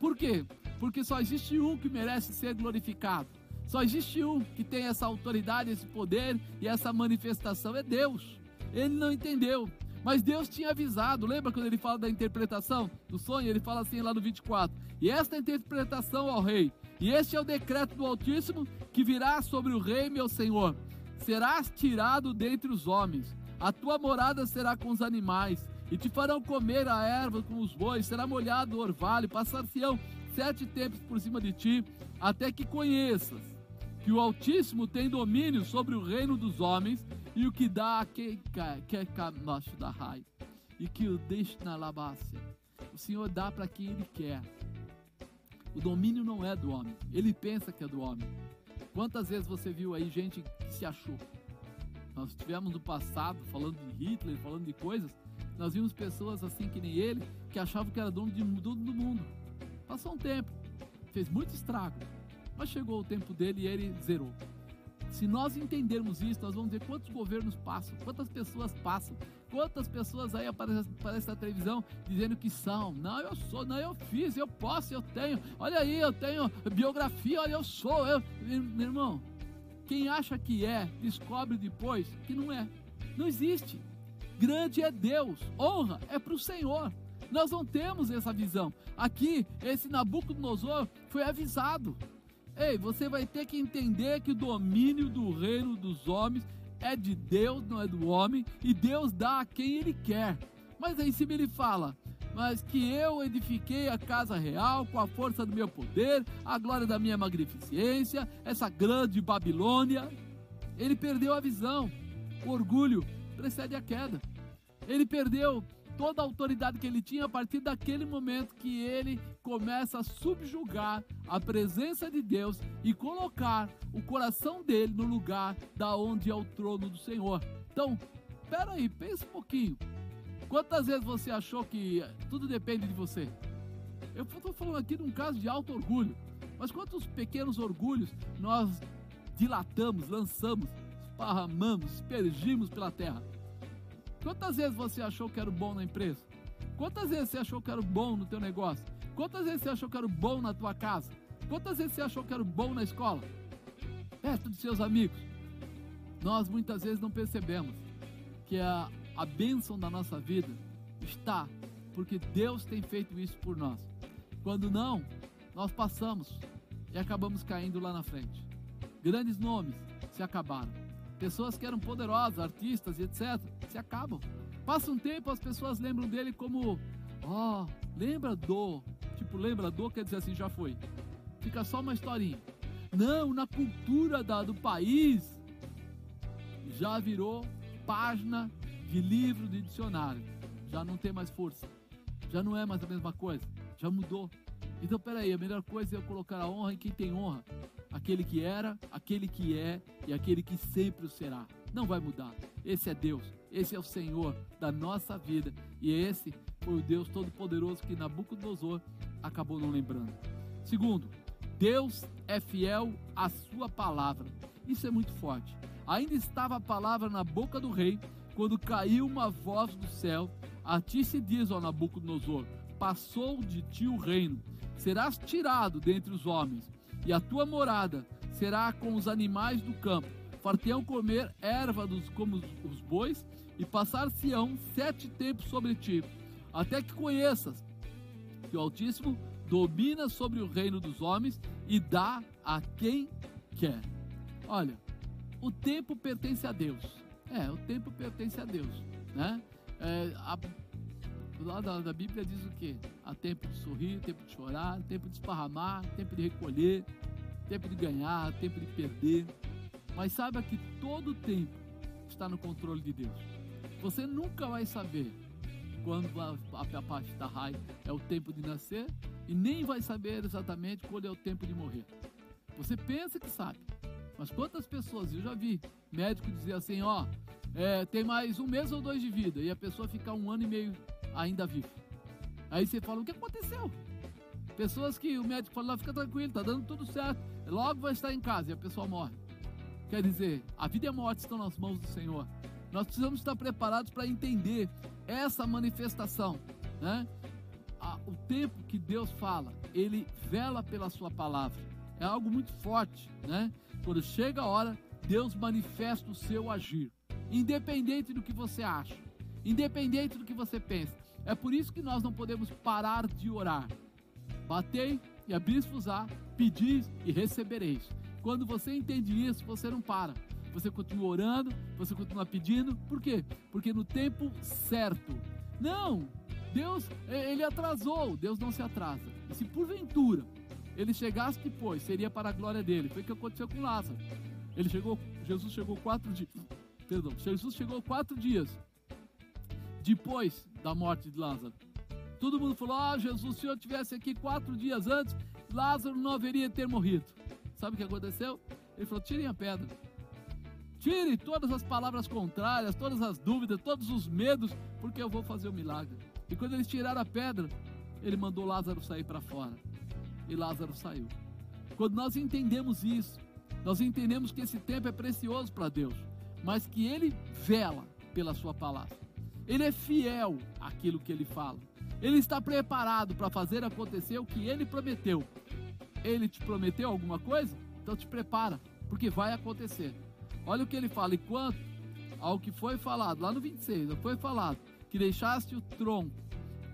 Por quê? Porque só existe um que merece ser glorificado. Só existe um que tem essa autoridade, esse poder e essa manifestação: é Deus. Ele não entendeu. Mas Deus tinha avisado, lembra quando ele fala da interpretação do sonho? Ele fala assim lá no 24: E esta interpretação ao rei, e este é o decreto do Altíssimo que virá sobre o rei, meu senhor: serás tirado dentre os homens, a tua morada será com os animais, e te farão comer a erva com os bois, será molhado o orvalho, passar-se-ão sete tempos por cima de ti, até que conheças que o Altíssimo tem domínio sobre o reino dos homens e o que dá a quem quer da raiva e que o deixa na labácia. O Senhor dá para quem Ele quer. O domínio não é do homem, ele pensa que é do homem. Quantas vezes você viu aí gente que se achou? Nós tivemos no passado, falando de Hitler, falando de coisas, nós vimos pessoas assim que nem ele, que achavam que era dono de tudo do mundo. Passou um tempo, fez muito estrago, mas chegou o tempo dele e ele zerou. Se nós entendermos isso, nós vamos ver quantos governos passam, quantas pessoas passam, quantas pessoas aí aparecem, aparecem na televisão dizendo que são. Não, eu sou, não, eu fiz, eu posso, eu tenho. Olha aí, eu tenho biografia, olha, eu sou. Eu... Meu irmão, quem acha que é, descobre depois que não é. Não existe. Grande é Deus, honra é para o Senhor. Nós não temos essa visão. Aqui, esse Nabucodonosor foi avisado. Ei, você vai ter que entender que o domínio do reino dos homens é de Deus, não é do homem, e Deus dá a quem ele quer. Mas aí cima ele fala: Mas que eu edifiquei a casa real com a força do meu poder, a glória da minha magnificência, essa grande Babilônia. Ele perdeu a visão. O orgulho precede a queda. Ele perdeu toda a autoridade que ele tinha a partir daquele momento que ele começa a subjugar a presença de Deus e colocar o coração dele no lugar da onde é o trono do Senhor. Então, espera aí, pensa um pouquinho. Quantas vezes você achou que tudo depende de você? Eu estou falando aqui de um caso de alto orgulho, mas quantos pequenos orgulhos nós dilatamos, lançamos, esparramamos, aspergimos pela terra? Quantas vezes você achou que era bom na empresa? Quantas vezes você achou que era bom no teu negócio? Quantas vezes você achou que era bom na tua casa? Quantas vezes você achou que era bom na escola? Perto dos seus amigos. Nós muitas vezes não percebemos que a, a bênção da nossa vida está porque Deus tem feito isso por nós. Quando não, nós passamos e acabamos caindo lá na frente. Grandes nomes se acabaram. Pessoas que eram poderosas, artistas e etc., se acabam. Passa um tempo, as pessoas lembram dele como, ó, oh, lembra do, tipo, lembra do, quer dizer assim, já foi. Fica só uma historinha. Não, na cultura da, do país, já virou página de livro de dicionário. Já não tem mais força. Já não é mais a mesma coisa. Já mudou. Então, peraí, a melhor coisa é eu colocar a honra em quem tem honra. Aquele que era, aquele que é e aquele que sempre o será. Não vai mudar. Esse é Deus. Esse é o Senhor da nossa vida. E esse foi o Deus Todo-Poderoso que Nabucodonosor acabou não lembrando. Segundo, Deus é fiel à sua palavra. Isso é muito forte. Ainda estava a palavra na boca do rei quando caiu uma voz do céu. A ti se diz, ó Nabucodonosor: Passou de ti o reino, serás tirado dentre os homens, e a tua morada será com os animais do campo. Farteiam comer erva dos, como os bois, e passar-se-ão sete tempos sobre ti, até que conheças que o Altíssimo domina sobre o reino dos homens e dá a quem quer. Olha, o tempo pertence a Deus. É, o tempo pertence a Deus, né? É, a, lá da, da, Bíblia diz o quê? Há tempo de sorrir, tempo de chorar, tempo de esparramar, tempo de recolher, tempo de ganhar, tempo de perder. Mas saiba que todo tempo está no controle de Deus. Você nunca vai saber quando a, a, a parte da raiva é o tempo de nascer e nem vai saber exatamente quando é o tempo de morrer. Você pensa que sabe, mas quantas pessoas, eu já vi médico dizer assim, ó, é, tem mais um mês ou dois de vida, e a pessoa ficar um ano e meio ainda viva. Aí você fala, o que aconteceu? Pessoas que o médico fala, fica tranquilo, tá dando tudo certo, logo vai estar em casa e a pessoa morre. Quer dizer, a vida e a morte estão nas mãos do Senhor. Nós precisamos estar preparados para entender essa manifestação, né? o tempo que Deus fala, ele vela pela sua palavra. É algo muito forte, né? Quando chega a hora, Deus manifesta o seu agir, independente do que você acha, independente do que você pensa. É por isso que nós não podemos parar de orar. Batei e abris-vos-á, pedis e recebereis. Quando você entende isso, você não para. Você continua orando, você continua pedindo. Por quê? Porque no tempo certo. Não! Deus, ele atrasou. Deus não se atrasa. E se porventura ele chegasse depois, seria para a glória dele. Foi o que aconteceu com Lázaro. Ele chegou, Jesus chegou quatro dias. Perdão, Jesus chegou quatro dias depois da morte de Lázaro. Todo mundo falou: Ah, Jesus, se Senhor tivesse aqui quatro dias antes, Lázaro não haveria ter morrido. Sabe o que aconteceu? Ele falou: tirem a pedra. Tire todas as palavras contrárias, todas as dúvidas, todos os medos, porque eu vou fazer o milagre. E quando eles tiraram a pedra, ele mandou Lázaro sair para fora e Lázaro saiu. Quando nós entendemos isso, nós entendemos que esse tempo é precioso para Deus, mas que Ele vela pela Sua palavra. Ele é fiel àquilo que Ele fala. Ele está preparado para fazer acontecer o que Ele prometeu. Ele te prometeu alguma coisa? Então te prepara, porque vai acontecer. Olha o que ele fala: enquanto ao que foi falado, lá no 26, foi falado que deixaste o tronco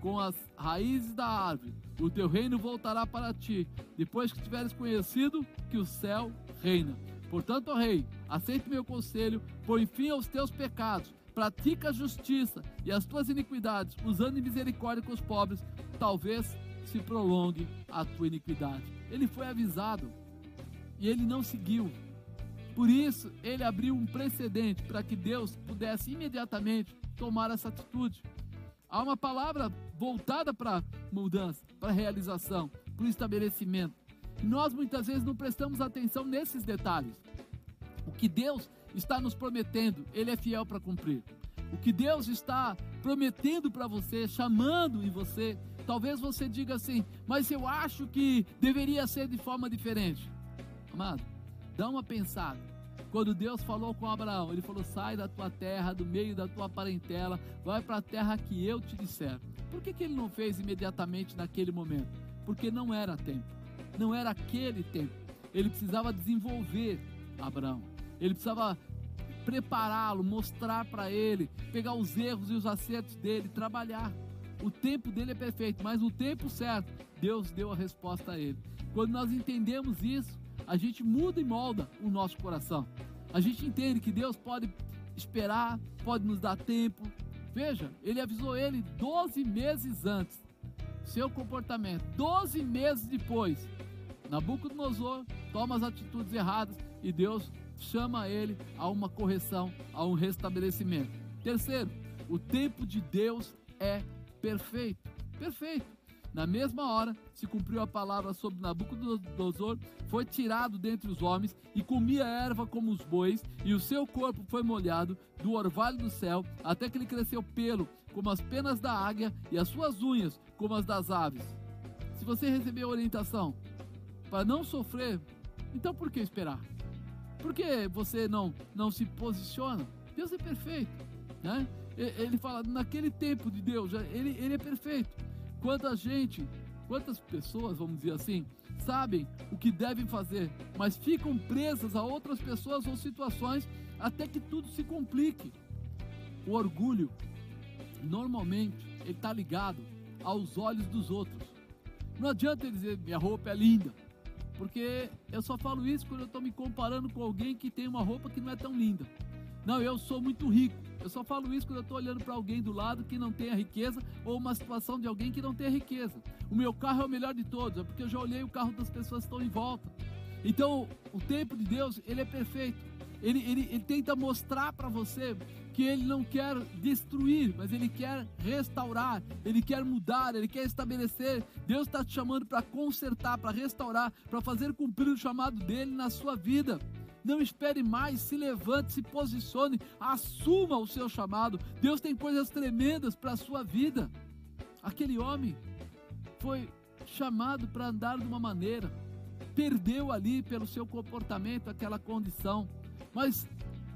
com as raízes da árvore, o teu reino voltará para ti, depois que tiveres conhecido que o céu reina. Portanto, ó rei, aceite meu conselho, põe fim aos teus pecados, pratica a justiça e as tuas iniquidades, usando misericórdia com os pobres, talvez se prolongue a tua iniquidade. Ele foi avisado e ele não seguiu. Por isso, ele abriu um precedente para que Deus pudesse imediatamente tomar essa atitude. Há uma palavra voltada para mudança, para realização, para o estabelecimento. E nós muitas vezes não prestamos atenção nesses detalhes. O que Deus está nos prometendo, Ele é fiel para cumprir. O que Deus está prometendo para você, chamando em você, talvez você diga assim, mas eu acho que deveria ser de forma diferente. Amado, dá uma pensada. Quando Deus falou com Abraão, ele falou: sai da tua terra, do meio da tua parentela, vai para a terra que eu te disser. Por que, que ele não fez imediatamente naquele momento? Porque não era tempo, não era aquele tempo. Ele precisava desenvolver Abraão, ele precisava prepará-lo, mostrar para ele, pegar os erros e os acertos dele, trabalhar. O tempo dele é perfeito, mas no tempo certo, Deus deu a resposta a ele. Quando nós entendemos isso, a gente muda e molda o nosso coração. A gente entende que Deus pode esperar, pode nos dar tempo. Veja, ele avisou ele 12 meses antes. Seu comportamento, 12 meses depois, Nabucodonosor toma as atitudes erradas e Deus chama ele a uma correção, a um restabelecimento. Terceiro, o tempo de Deus é perfeito. Perfeito. Na mesma hora se cumpriu a palavra sobre Nabucodonosor, foi tirado dentre os homens e comia erva como os bois, e o seu corpo foi molhado do orvalho do céu, até que ele cresceu pelo como as penas da águia e as suas unhas como as das aves. Se você recebeu orientação para não sofrer, então por que esperar? Por que você não, não se posiciona? Deus é perfeito, né? Ele fala, naquele tempo de Deus, ele, ele é perfeito. Quanta gente, quantas pessoas, vamos dizer assim, sabem o que devem fazer, mas ficam presas a outras pessoas ou situações até que tudo se complique. O orgulho, normalmente, ele está ligado aos olhos dos outros. Não adianta ele dizer minha roupa é linda, porque eu só falo isso quando eu estou me comparando com alguém que tem uma roupa que não é tão linda. Não, eu sou muito rico. Eu só falo isso quando eu estou olhando para alguém do lado que não tem a riqueza ou uma situação de alguém que não tem a riqueza. O meu carro é o melhor de todos, é porque eu já olhei o carro das pessoas que estão em volta. Então, o tempo de Deus, ele é perfeito. Ele, ele, ele tenta mostrar para você que ele não quer destruir, mas ele quer restaurar, ele quer mudar, ele quer estabelecer. Deus está te chamando para consertar, para restaurar, para fazer cumprir o chamado dele na sua vida. Não espere mais, se levante, se posicione, assuma o seu chamado. Deus tem coisas tremendas para a sua vida. Aquele homem foi chamado para andar de uma maneira, perdeu ali pelo seu comportamento aquela condição, mas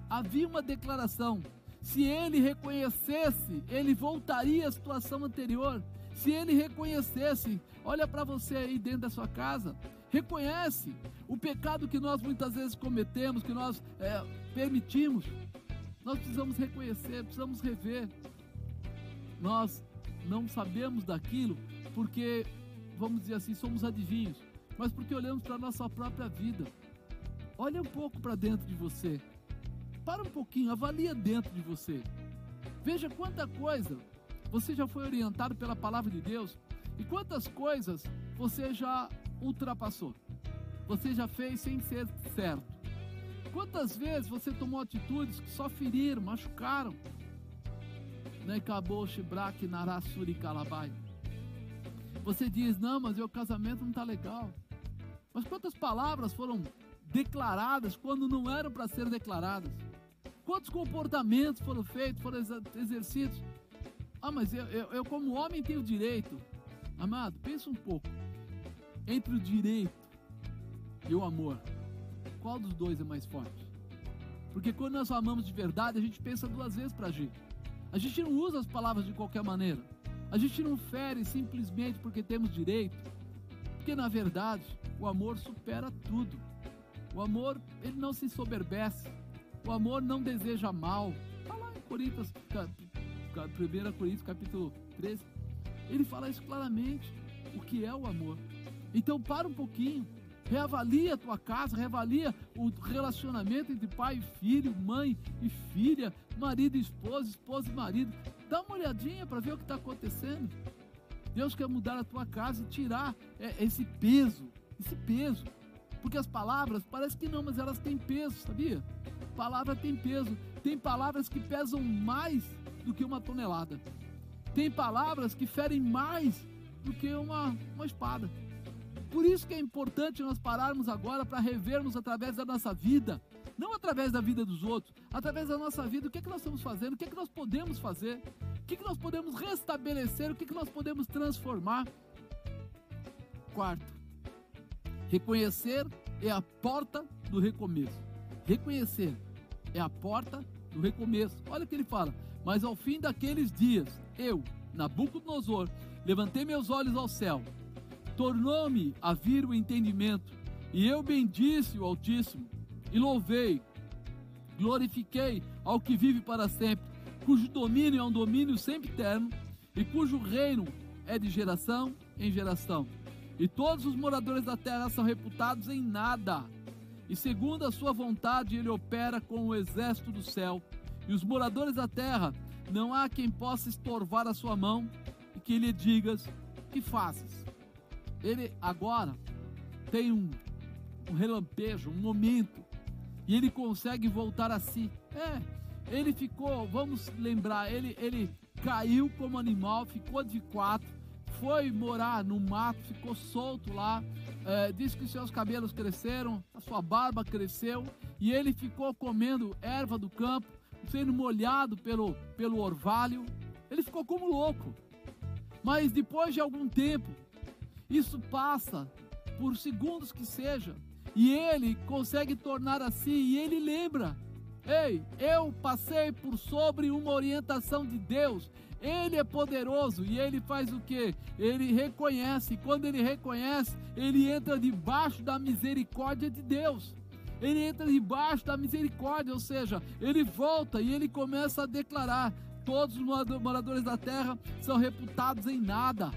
havia uma declaração: se ele reconhecesse, ele voltaria à situação anterior. Se ele reconhecesse, olha para você aí dentro da sua casa, reconhece o pecado que nós muitas vezes cometemos, que nós é, permitimos. Nós precisamos reconhecer, precisamos rever. Nós não sabemos daquilo porque, vamos dizer assim, somos adivinhos, mas porque olhamos para a nossa própria vida. Olha um pouco para dentro de você. Para um pouquinho, avalia dentro de você. Veja quanta coisa você já foi orientado pela palavra de Deus e quantas coisas você já ultrapassou. Você já fez sem ser certo. Quantas vezes você tomou atitudes que só feriram, machucaram? Né, acabou Shibrak. Você diz, não, mas o casamento não está legal. Mas quantas palavras foram declaradas quando não eram para ser declaradas? Quantos comportamentos foram feitos, foram exercidos? Ah, mas eu, eu, eu como homem tenho direito. Amado, pensa um pouco entre o direito e o amor, qual dos dois é mais forte? Porque quando nós amamos de verdade, a gente pensa duas vezes para agir. A gente não usa as palavras de qualquer maneira. A gente não fere simplesmente porque temos direito. Porque na verdade, o amor supera tudo. O amor, ele não se soberbece. O amor não deseja mal. Está lá em Coríntios, 1 Coríntios capítulo 13. Ele fala isso claramente. O que é o amor? Então para um pouquinho, reavalia a tua casa, reavalia o relacionamento entre pai e filho, mãe e filha, marido e esposa, esposa e marido. Dá uma olhadinha para ver o que está acontecendo. Deus quer mudar a tua casa e tirar é, esse peso, esse peso. Porque as palavras, parece que não, mas elas têm peso, sabia? Palavra tem peso. Tem palavras que pesam mais do que uma tonelada. Tem palavras que ferem mais do que uma, uma espada. Por isso que é importante nós pararmos agora para revermos através da nossa vida, não através da vida dos outros, através da nossa vida, o que é que nós estamos fazendo, o que é que nós podemos fazer, o que é que nós podemos restabelecer, o que é que nós podemos transformar. Quarto, reconhecer é a porta do recomeço. Reconhecer é a porta do recomeço. Olha o que ele fala. Mas ao fim daqueles dias, eu, Nabucodonosor, levantei meus olhos ao céu tornou-me a vir o entendimento, e eu bendisse o Altíssimo, e louvei, glorifiquei ao que vive para sempre, cujo domínio é um domínio sempre eterno e cujo reino é de geração em geração. E todos os moradores da terra são reputados em nada. E segundo a sua vontade, ele opera com o exército do céu. E os moradores da terra, não há quem possa estorvar a sua mão e que lhe digas: que fazes? Ele agora tem um, um relampejo, um momento, e ele consegue voltar a si. É, ele ficou, vamos lembrar, ele, ele caiu como animal, ficou de quatro, foi morar no mato, ficou solto lá, é, disse que seus cabelos cresceram, a sua barba cresceu, e ele ficou comendo erva do campo, sendo molhado pelo, pelo orvalho. Ele ficou como louco. Mas depois de algum tempo, isso passa, por segundos que seja, e ele consegue tornar assim, e ele lembra Ei, eu passei por sobre uma orientação de Deus. Ele é poderoso e ele faz o que? Ele reconhece. Quando ele reconhece, ele entra debaixo da misericórdia de Deus. Ele entra debaixo da misericórdia, ou seja, ele volta e ele começa a declarar: todos os moradores da terra são reputados em nada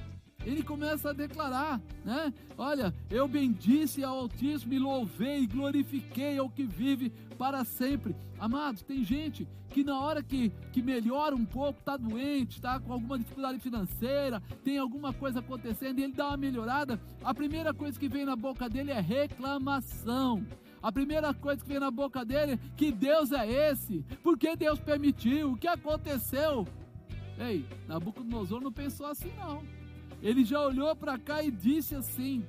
ele começa a declarar, né? Olha, eu bendisse ao Altíssimo e louvei e glorifiquei ao que vive para sempre. Amados, tem gente que na hora que, que melhora um pouco, está doente, está com alguma dificuldade financeira, tem alguma coisa acontecendo e ele dá uma melhorada, a primeira coisa que vem na boca dele é reclamação. A primeira coisa que vem na boca dele é que Deus é esse, porque Deus permitiu, o que aconteceu? Ei, Nabucodonosor não pensou assim não. Ele já olhou para cá e disse assim: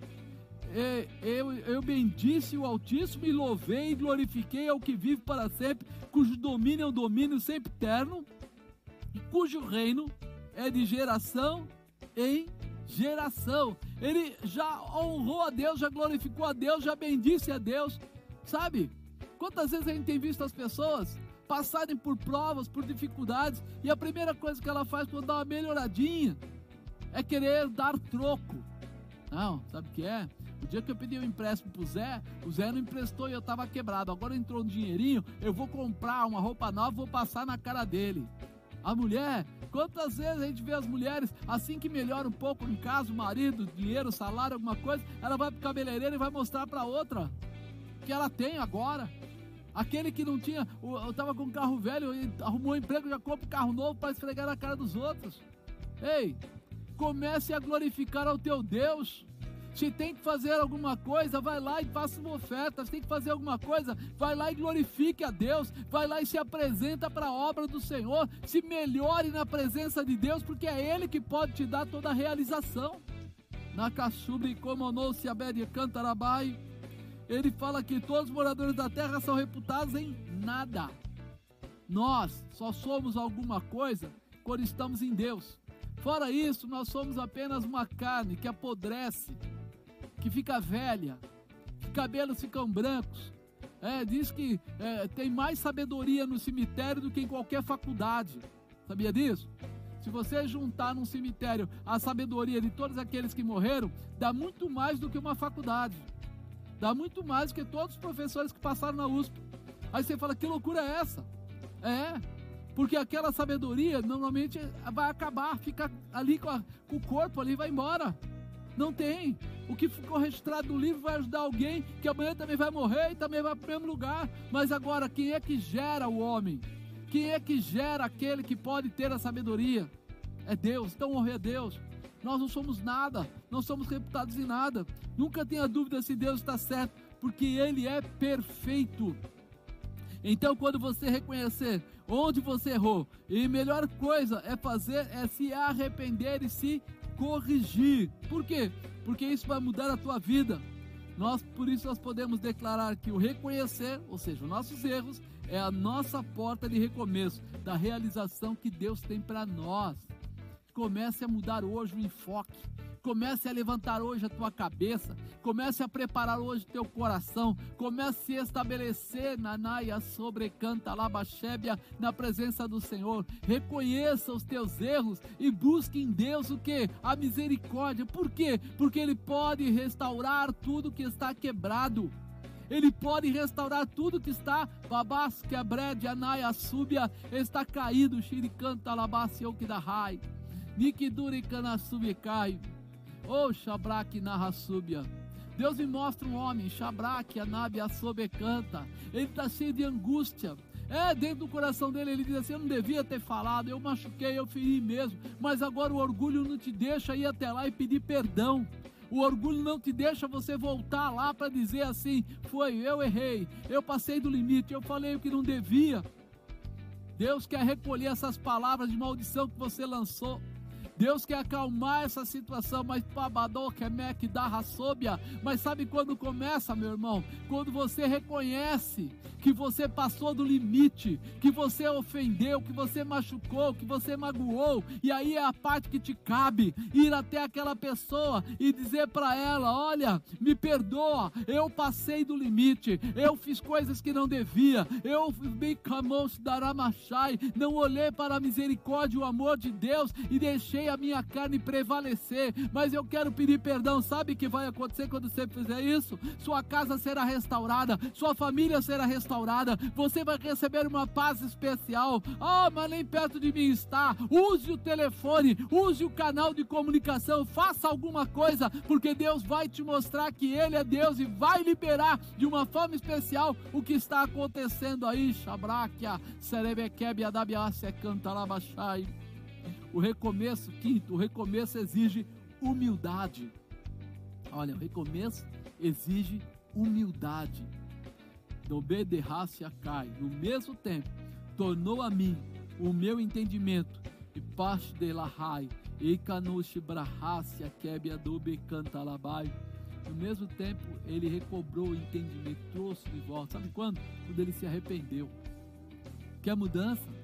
eu, eu bendisse o Altíssimo e louvei e glorifiquei ao que vive para sempre, cujo domínio é um domínio sempre eterno, e cujo reino é de geração em geração. Ele já honrou a Deus, já glorificou a Deus, já bendisse a Deus. Sabe? Quantas vezes a gente tem visto as pessoas passarem por provas, por dificuldades, e a primeira coisa que ela faz quando dá uma melhoradinha é querer dar troco. Não, sabe o que é? O dia que eu pedi um empréstimo pro Zé, o Zé não emprestou e eu tava quebrado. Agora entrou um dinheirinho, eu vou comprar uma roupa nova, vou passar na cara dele. A mulher, quantas vezes a gente vê as mulheres, assim que melhora um pouco em casa, o marido, dinheiro, salário, alguma coisa, ela vai pro cabeleireiro e vai mostrar para outra que ela tem agora. Aquele que não tinha, eu tava com um carro velho, arrumou um emprego, já compra um carro novo para esfregar na cara dos outros. Ei, Comece a glorificar ao teu Deus. Se tem que fazer alguma coisa, vai lá e faça uma oferta. Se tem que fazer alguma coisa, vai lá e glorifique a Deus. Vai lá e se apresenta para a obra do Senhor. Se melhore na presença de Deus, porque é Ele que pode te dar toda a realização. Na Cachubre, Comonou-se Abed Cantarabai, ele fala que todos os moradores da terra são reputados em nada. Nós só somos alguma coisa quando estamos em Deus. Fora isso, nós somos apenas uma carne que apodrece, que fica velha, que cabelos ficam brancos. É, diz que é, tem mais sabedoria no cemitério do que em qualquer faculdade. Sabia disso? Se você juntar num cemitério a sabedoria de todos aqueles que morreram, dá muito mais do que uma faculdade. Dá muito mais do que todos os professores que passaram na USP. Aí você fala, que loucura é essa? É, porque aquela sabedoria normalmente vai acabar, fica ali com, a, com o corpo ali, vai embora. Não tem. O que ficou registrado no livro vai ajudar alguém que amanhã também vai morrer e também vai para o mesmo lugar. Mas agora, quem é que gera o homem? Quem é que gera aquele que pode ter a sabedoria? É Deus. Então honre a Deus. Nós não somos nada, não somos reputados em nada. Nunca tenha dúvida se Deus está certo, porque Ele é perfeito. Então, quando você reconhecer onde você errou, e melhor coisa é fazer é se arrepender e se corrigir. Por quê? Porque isso vai mudar a tua vida. Nós, por isso nós podemos declarar que o reconhecer, ou seja, os nossos erros, é a nossa porta de recomeço da realização que Deus tem para nós. Comece a mudar hoje o enfoque. Comece a levantar hoje a tua cabeça, comece a preparar hoje o teu coração, comece a estabelecer na naia sobre canta labachébia na presença do Senhor. Reconheça os teus erros e busque em Deus o que? A misericórdia. Por quê? Porque Ele pode restaurar tudo que está quebrado. Ele pode restaurar tudo que está babás, quebrede, anaia, súbia, está caído, xiricanta, labassi, rai. Nikiduri, canassubikai. Oh, Shabrak, narra súbia. Deus me mostra um homem, Shabrak, Anabi, Assobecanta. Ele está cheio de angústia. É, dentro do coração dele, ele diz assim: Eu não devia ter falado, eu machuquei, eu feri mesmo. Mas agora o orgulho não te deixa ir até lá e pedir perdão. O orgulho não te deixa você voltar lá para dizer assim: Foi, eu errei, eu passei do limite, eu falei o que não devia. Deus quer recolher essas palavras de maldição que você lançou. Deus quer acalmar essa situação, mas mec da raçóbia. Mas sabe quando começa, meu irmão? Quando você reconhece que você passou do limite, que você ofendeu, que você machucou, que você magoou, e aí é a parte que te cabe ir até aquela pessoa e dizer para ela: "Olha, me perdoa, eu passei do limite, eu fiz coisas que não devia, eu não olhei para a misericórdia e o amor de Deus e deixei a minha carne prevalecer, mas eu quero pedir perdão. Sabe o que vai acontecer quando você fizer isso? Sua casa será restaurada, sua família será restaurada, você vai receber uma paz especial. Ah, oh, mas nem perto de mim está. Use o telefone, use o canal de comunicação, faça alguma coisa, porque Deus vai te mostrar que Ele é Deus e vai liberar de uma forma especial o que está acontecendo aí. Shabrakia, Serebekebi, Adabiácia, Cantalabachai. O recomeço, quinto, o recomeço exige humildade. Olha, o recomeço exige humildade. Dobe de cai. No mesmo tempo, tornou a mim o meu entendimento. E parte de lahai. E kanush brahasia kebia dobe cantalabai. No mesmo tempo, ele recobrou o entendimento, trouxe de volta. Sabe quando? Quando ele se arrependeu. Quer mudança?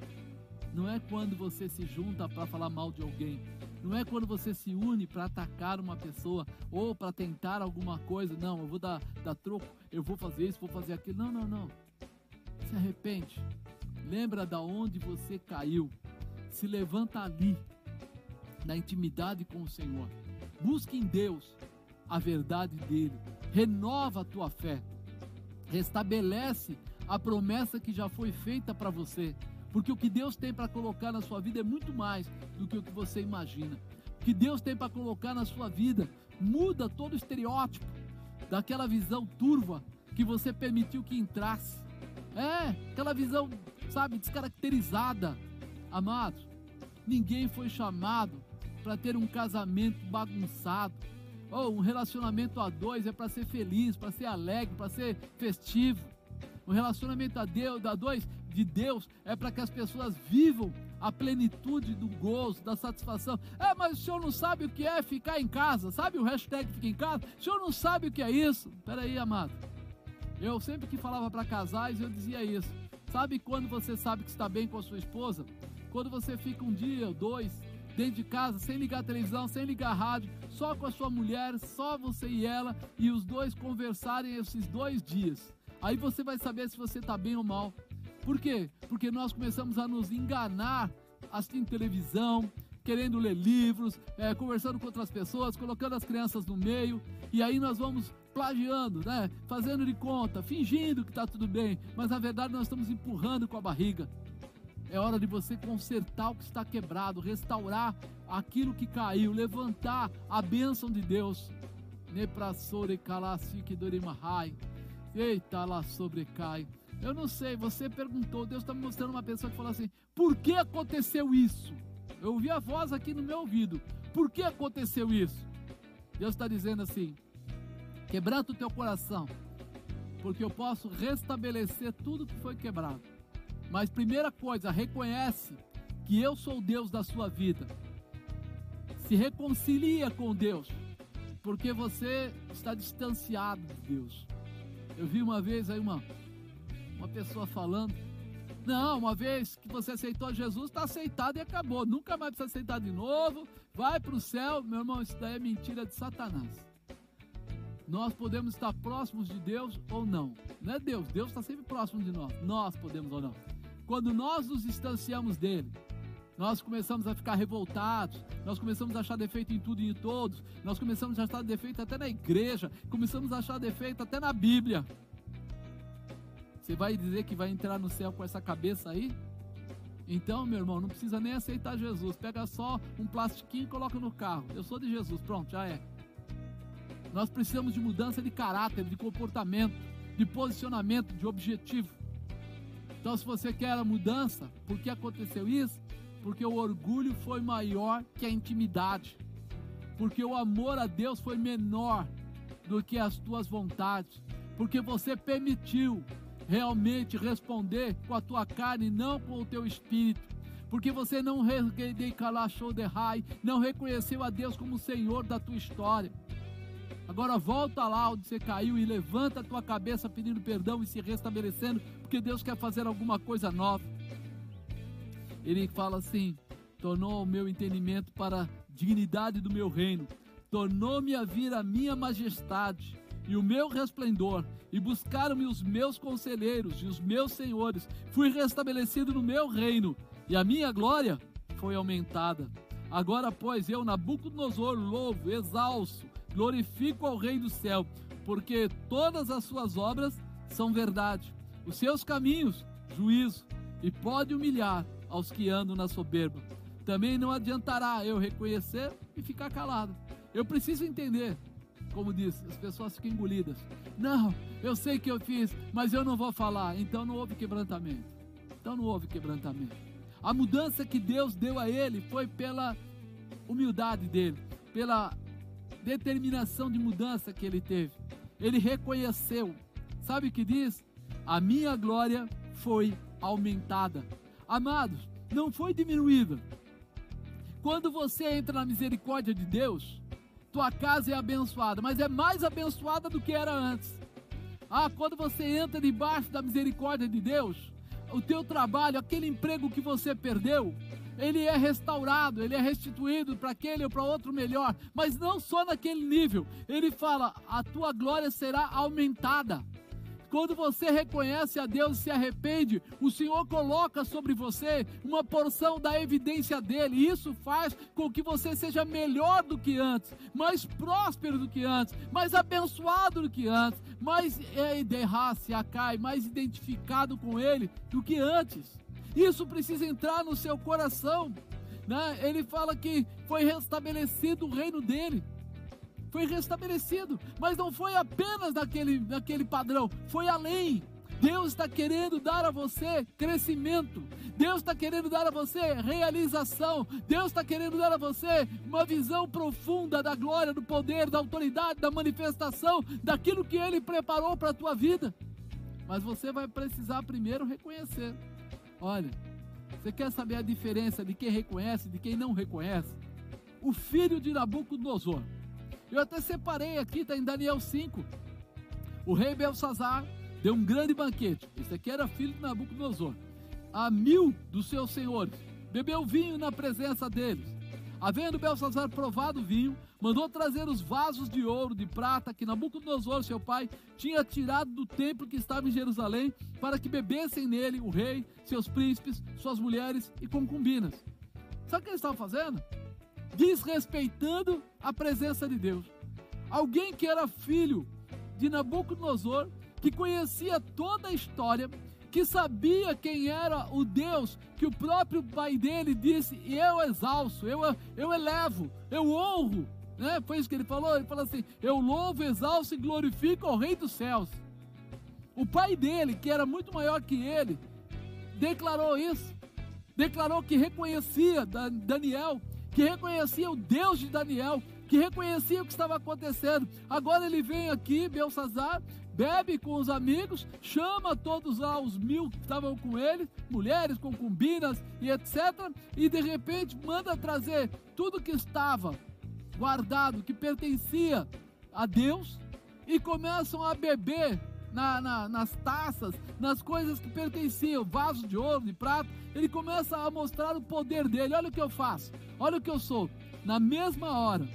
Não é quando você se junta para falar mal de alguém. Não é quando você se une para atacar uma pessoa ou para tentar alguma coisa. Não, eu vou dar, dar troco, eu vou fazer isso, vou fazer aquilo. Não, não, não. Se arrepende. Lembra da onde você caiu. Se levanta ali, na intimidade com o Senhor. Busque em Deus a verdade dele. Renova a tua fé. Restabelece a promessa que já foi feita para você. Porque o que Deus tem para colocar na sua vida é muito mais do que o que você imagina. O que Deus tem para colocar na sua vida muda todo o estereótipo daquela visão turva que você permitiu que entrasse. É, aquela visão, sabe, descaracterizada. Amados, ninguém foi chamado para ter um casamento bagunçado. Ou um relacionamento a dois é para ser feliz, para ser alegre, para ser festivo. Um relacionamento a Deus, a dois, de Deus é para que as pessoas vivam a plenitude do gozo, da satisfação. É, mas o senhor não sabe o que é ficar em casa? Sabe o hashtag fica em casa? O senhor não sabe o que é isso? Peraí, amado. Eu sempre que falava para casais, eu dizia isso. Sabe quando você sabe que está bem com a sua esposa? Quando você fica um dia ou dois dentro de casa, sem ligar televisão, sem ligar rádio, só com a sua mulher, só você e ela, e os dois conversarem esses dois dias. Aí você vai saber se você está bem ou mal. Por quê? Porque nós começamos a nos enganar assistindo televisão, querendo ler livros, é, conversando com outras pessoas, colocando as crianças no meio, e aí nós vamos plagiando, né? Fazendo de conta, fingindo que está tudo bem, mas na verdade nós estamos empurrando com a barriga. É hora de você consertar o que está quebrado, restaurar aquilo que caiu, levantar a bênção de Deus. Eita lá sobrecai. Eu não sei, você perguntou, Deus está me mostrando uma pessoa que falou assim: por que aconteceu isso? Eu ouvi a voz aqui no meu ouvido: por que aconteceu isso? Deus está dizendo assim: quebranta o teu coração, porque eu posso restabelecer tudo que foi quebrado. Mas primeira coisa, reconhece que eu sou o Deus da sua vida. Se reconcilia com Deus, porque você está distanciado de Deus. Eu vi uma vez aí uma uma pessoa falando. Não, uma vez que você aceitou Jesus, está aceitado e acabou. Nunca mais precisa aceitar de novo. Vai para o céu. Meu irmão, isso daí é mentira de Satanás. Nós podemos estar próximos de Deus ou não. Não é Deus, Deus está sempre próximo de nós. Nós podemos ou não. Quando nós nos distanciamos dele, nós começamos a ficar revoltados, nós começamos a achar defeito em tudo e em todos, nós começamos a achar defeito até na igreja, começamos a achar defeito até na Bíblia. Você vai dizer que vai entrar no céu com essa cabeça aí? Então, meu irmão, não precisa nem aceitar Jesus. Pega só um plastiquinho e coloca no carro. Eu sou de Jesus, pronto, já é. Nós precisamos de mudança de caráter, de comportamento, de posicionamento, de objetivo. Então, se você quer a mudança, por que aconteceu isso? Porque o orgulho foi maior que a intimidade. Porque o amor a Deus foi menor do que as tuas vontades. Porque você permitiu realmente responder com a tua carne, não com o teu espírito. Porque você não não reconheceu a Deus como Senhor da tua história. Agora volta lá onde você caiu e levanta a tua cabeça pedindo perdão e se restabelecendo, porque Deus quer fazer alguma coisa nova. Ele fala assim: tornou o meu entendimento para a dignidade do meu reino, tornou-me a vir a minha majestade e o meu resplendor, e buscaram-me os meus conselheiros e os meus senhores. Fui restabelecido no meu reino, e a minha glória foi aumentada. Agora, pois, eu, Nabucodonosor, louvo, exalço, glorifico ao Rei do céu, porque todas as suas obras são verdade, os seus caminhos, juízo, e pode humilhar aos que andam na soberba. Também não adiantará eu reconhecer e ficar calado. Eu preciso entender como diz, as pessoas ficam engolidas. Não, eu sei que eu fiz, mas eu não vou falar. Então não houve quebrantamento. Então não houve quebrantamento. A mudança que Deus deu a ele foi pela humildade dele, pela determinação de mudança que ele teve. Ele reconheceu. Sabe o que diz? A minha glória foi aumentada. Amados, não foi diminuída. Quando você entra na misericórdia de Deus, tua casa é abençoada, mas é mais abençoada do que era antes. Ah, quando você entra debaixo da misericórdia de Deus, o teu trabalho, aquele emprego que você perdeu, ele é restaurado, ele é restituído para aquele ou para outro melhor, mas não só naquele nível. Ele fala: a tua glória será aumentada. Quando você reconhece a Deus e se arrepende, o Senhor coloca sobre você uma porção da evidência dele. Isso faz com que você seja melhor do que antes, mais próspero do que antes, mais abençoado do que antes, mais é, derrace, acai, mais identificado com ele do que antes. Isso precisa entrar no seu coração. Né? Ele fala que foi restabelecido o reino dele foi restabelecido, mas não foi apenas naquele, naquele padrão, foi além. Deus está querendo dar a você crescimento. Deus está querendo dar a você realização. Deus está querendo dar a você uma visão profunda da glória, do poder, da autoridade, da manifestação, daquilo que Ele preparou para a tua vida. Mas você vai precisar primeiro reconhecer. Olha, você quer saber a diferença de quem reconhece e de quem não reconhece? O filho de Nabucodonosor eu até separei aqui, está em Daniel 5. O rei Belsazar deu um grande banquete. Esse aqui era filho de Nabucodonosor. A mil dos seus senhores. Bebeu vinho na presença deles. Havendo Belsazar provado o vinho, mandou trazer os vasos de ouro, de prata, que Nabucodonosor, seu pai, tinha tirado do templo que estava em Jerusalém, para que bebessem nele o rei, seus príncipes, suas mulheres e concubinas. Sabe o que eles estavam fazendo? Desrespeitando a presença de Deus. Alguém que era filho de Nabucodonosor, que conhecia toda a história, que sabia quem era o Deus que o próprio pai dele disse: Eu exalço, eu, eu elevo, eu honro. Né? Foi isso que ele falou. Ele falou assim: Eu louvo, exalço e glorifico ao Rei dos céus. O pai dele, que era muito maior que ele, declarou isso. Declarou que reconhecia Daniel que reconhecia o Deus de Daniel, que reconhecia o que estava acontecendo. Agora ele vem aqui, Belsazar, bebe com os amigos, chama todos lá os mil que estavam com ele, mulheres, concubinas e etc. E de repente manda trazer tudo que estava guardado, que pertencia a Deus, e começam a beber na, na, nas taças, nas coisas que pertenciam, vasos de ouro, de prata. Ele começa a mostrar o poder dele. Olha o que eu faço, olha o que eu sou. Na mesma hora,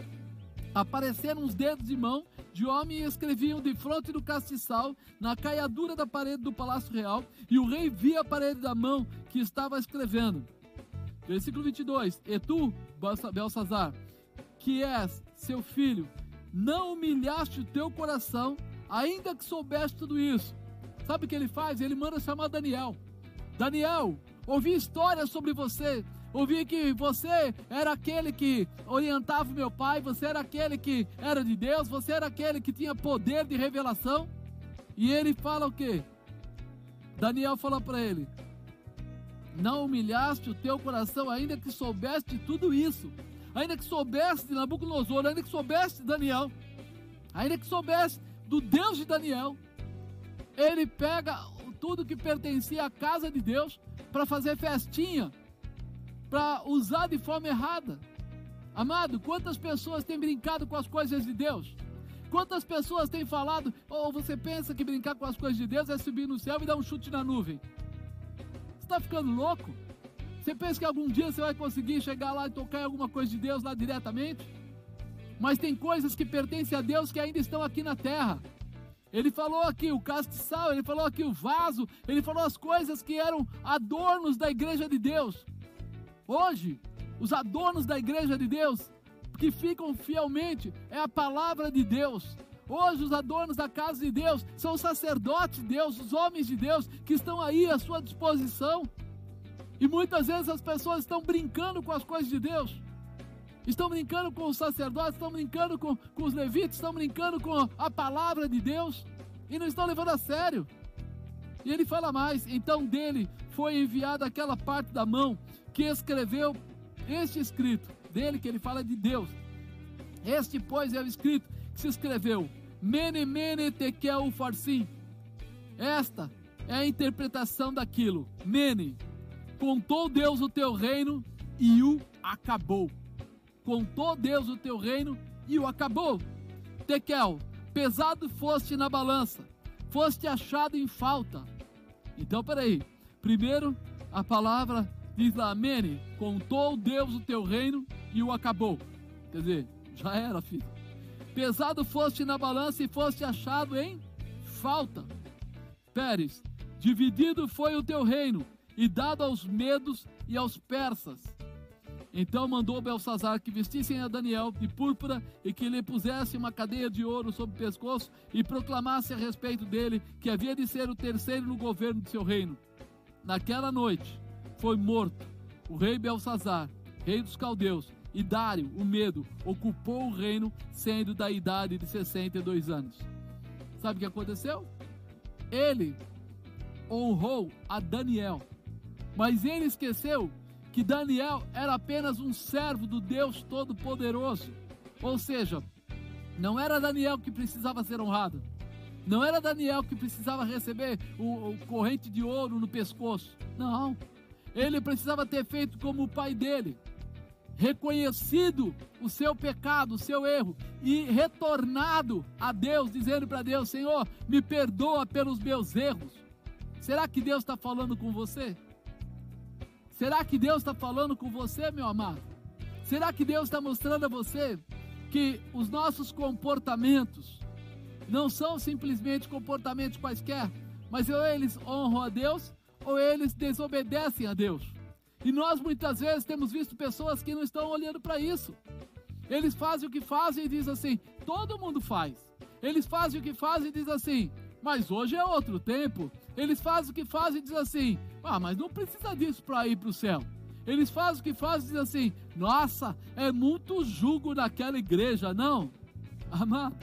apareceram os dedos de mão de homem e escreviam de fronte do castiçal, na caiadura da parede do palácio real, e o rei via a parede da mão que estava escrevendo. Versículo 22: E tu, Belsazar, que és seu filho, não humilhaste o teu coração ainda que soubesse tudo isso. sabe o que ele faz? Ele manda chamar Daniel. Daniel, ouvi histórias sobre você. Ouvi que você era aquele que orientava meu pai, você era aquele que era de Deus, você era aquele que tinha poder de revelação. E ele fala o quê? Daniel fala para ele: Não humilhaste o teu coração, ainda que soubeste de tudo isso, ainda que soubeste de Nabucodonosor, ainda que soubeste de Daniel, ainda que soubeste do Deus de Daniel. Ele pega tudo que pertencia à casa de Deus para fazer festinha para usar de forma errada. Amado, quantas pessoas têm brincado com as coisas de Deus? Quantas pessoas têm falado, ou você pensa que brincar com as coisas de Deus é subir no céu e dar um chute na nuvem? Você está ficando louco? Você pensa que algum dia você vai conseguir chegar lá e tocar em alguma coisa de Deus lá diretamente? Mas tem coisas que pertencem a Deus que ainda estão aqui na terra. Ele falou aqui o castiçal, ele falou aqui o vaso, ele falou as coisas que eram adornos da igreja de Deus. Hoje, os adornos da igreja de Deus, que ficam fielmente, é a palavra de Deus. Hoje, os adornos da casa de Deus são os sacerdotes de Deus, os homens de Deus, que estão aí à sua disposição. E muitas vezes as pessoas estão brincando com as coisas de Deus. Estão brincando com os sacerdotes, estão brincando com, com os levitas, estão brincando com a palavra de Deus e não estão levando a sério. E ele fala mais: então dele foi enviada aquela parte da mão que escreveu este escrito, dele que ele fala de Deus. Este, pois, é o escrito que se escreveu: Mene, mene, tekel, farsim. Esta é a interpretação daquilo. Mene, contou Deus o teu reino e o acabou. Contou Deus o teu reino e o acabou. Tekel, pesado foste na balança, foste achado em falta. Então, peraí. Primeiro, a palavra Diz lá, Mene, contou Deus o teu reino e o acabou. Quer dizer, já era, filho. Pesado foste na balança e foste achado em falta. Pérez, dividido foi o teu reino e dado aos medos e aos persas. Então mandou Belsazar que vestissem a Daniel de púrpura e que lhe pusesse uma cadeia de ouro sobre o pescoço e proclamasse a respeito dele que havia de ser o terceiro no governo de seu reino. Naquela noite, foi morto. O rei Belsazar, rei dos caldeus, e Dário, o medo, ocupou o reino, sendo da idade de 62 anos. Sabe o que aconteceu? Ele honrou a Daniel, mas ele esqueceu que Daniel era apenas um servo do Deus Todo-Poderoso. Ou seja, não era Daniel que precisava ser honrado. Não era Daniel que precisava receber o, o corrente de ouro no pescoço. Não. Ele precisava ter feito como o pai dele, reconhecido o seu pecado, o seu erro e retornado a Deus, dizendo para Deus: Senhor, me perdoa pelos meus erros. Será que Deus está falando com você? Será que Deus está falando com você, meu amado? Será que Deus está mostrando a você que os nossos comportamentos não são simplesmente comportamentos quaisquer, mas eles honram a Deus ou eles desobedecem a Deus. E nós muitas vezes temos visto pessoas que não estão olhando para isso. Eles fazem o que fazem e dizem assim: todo mundo faz. Eles fazem o que fazem e dizem assim: mas hoje é outro tempo. Eles fazem o que fazem e dizem assim: ah, mas não precisa disso para ir para o céu. Eles fazem o que fazem e dizem assim: nossa, é muito jugo naquela igreja. Não, amado,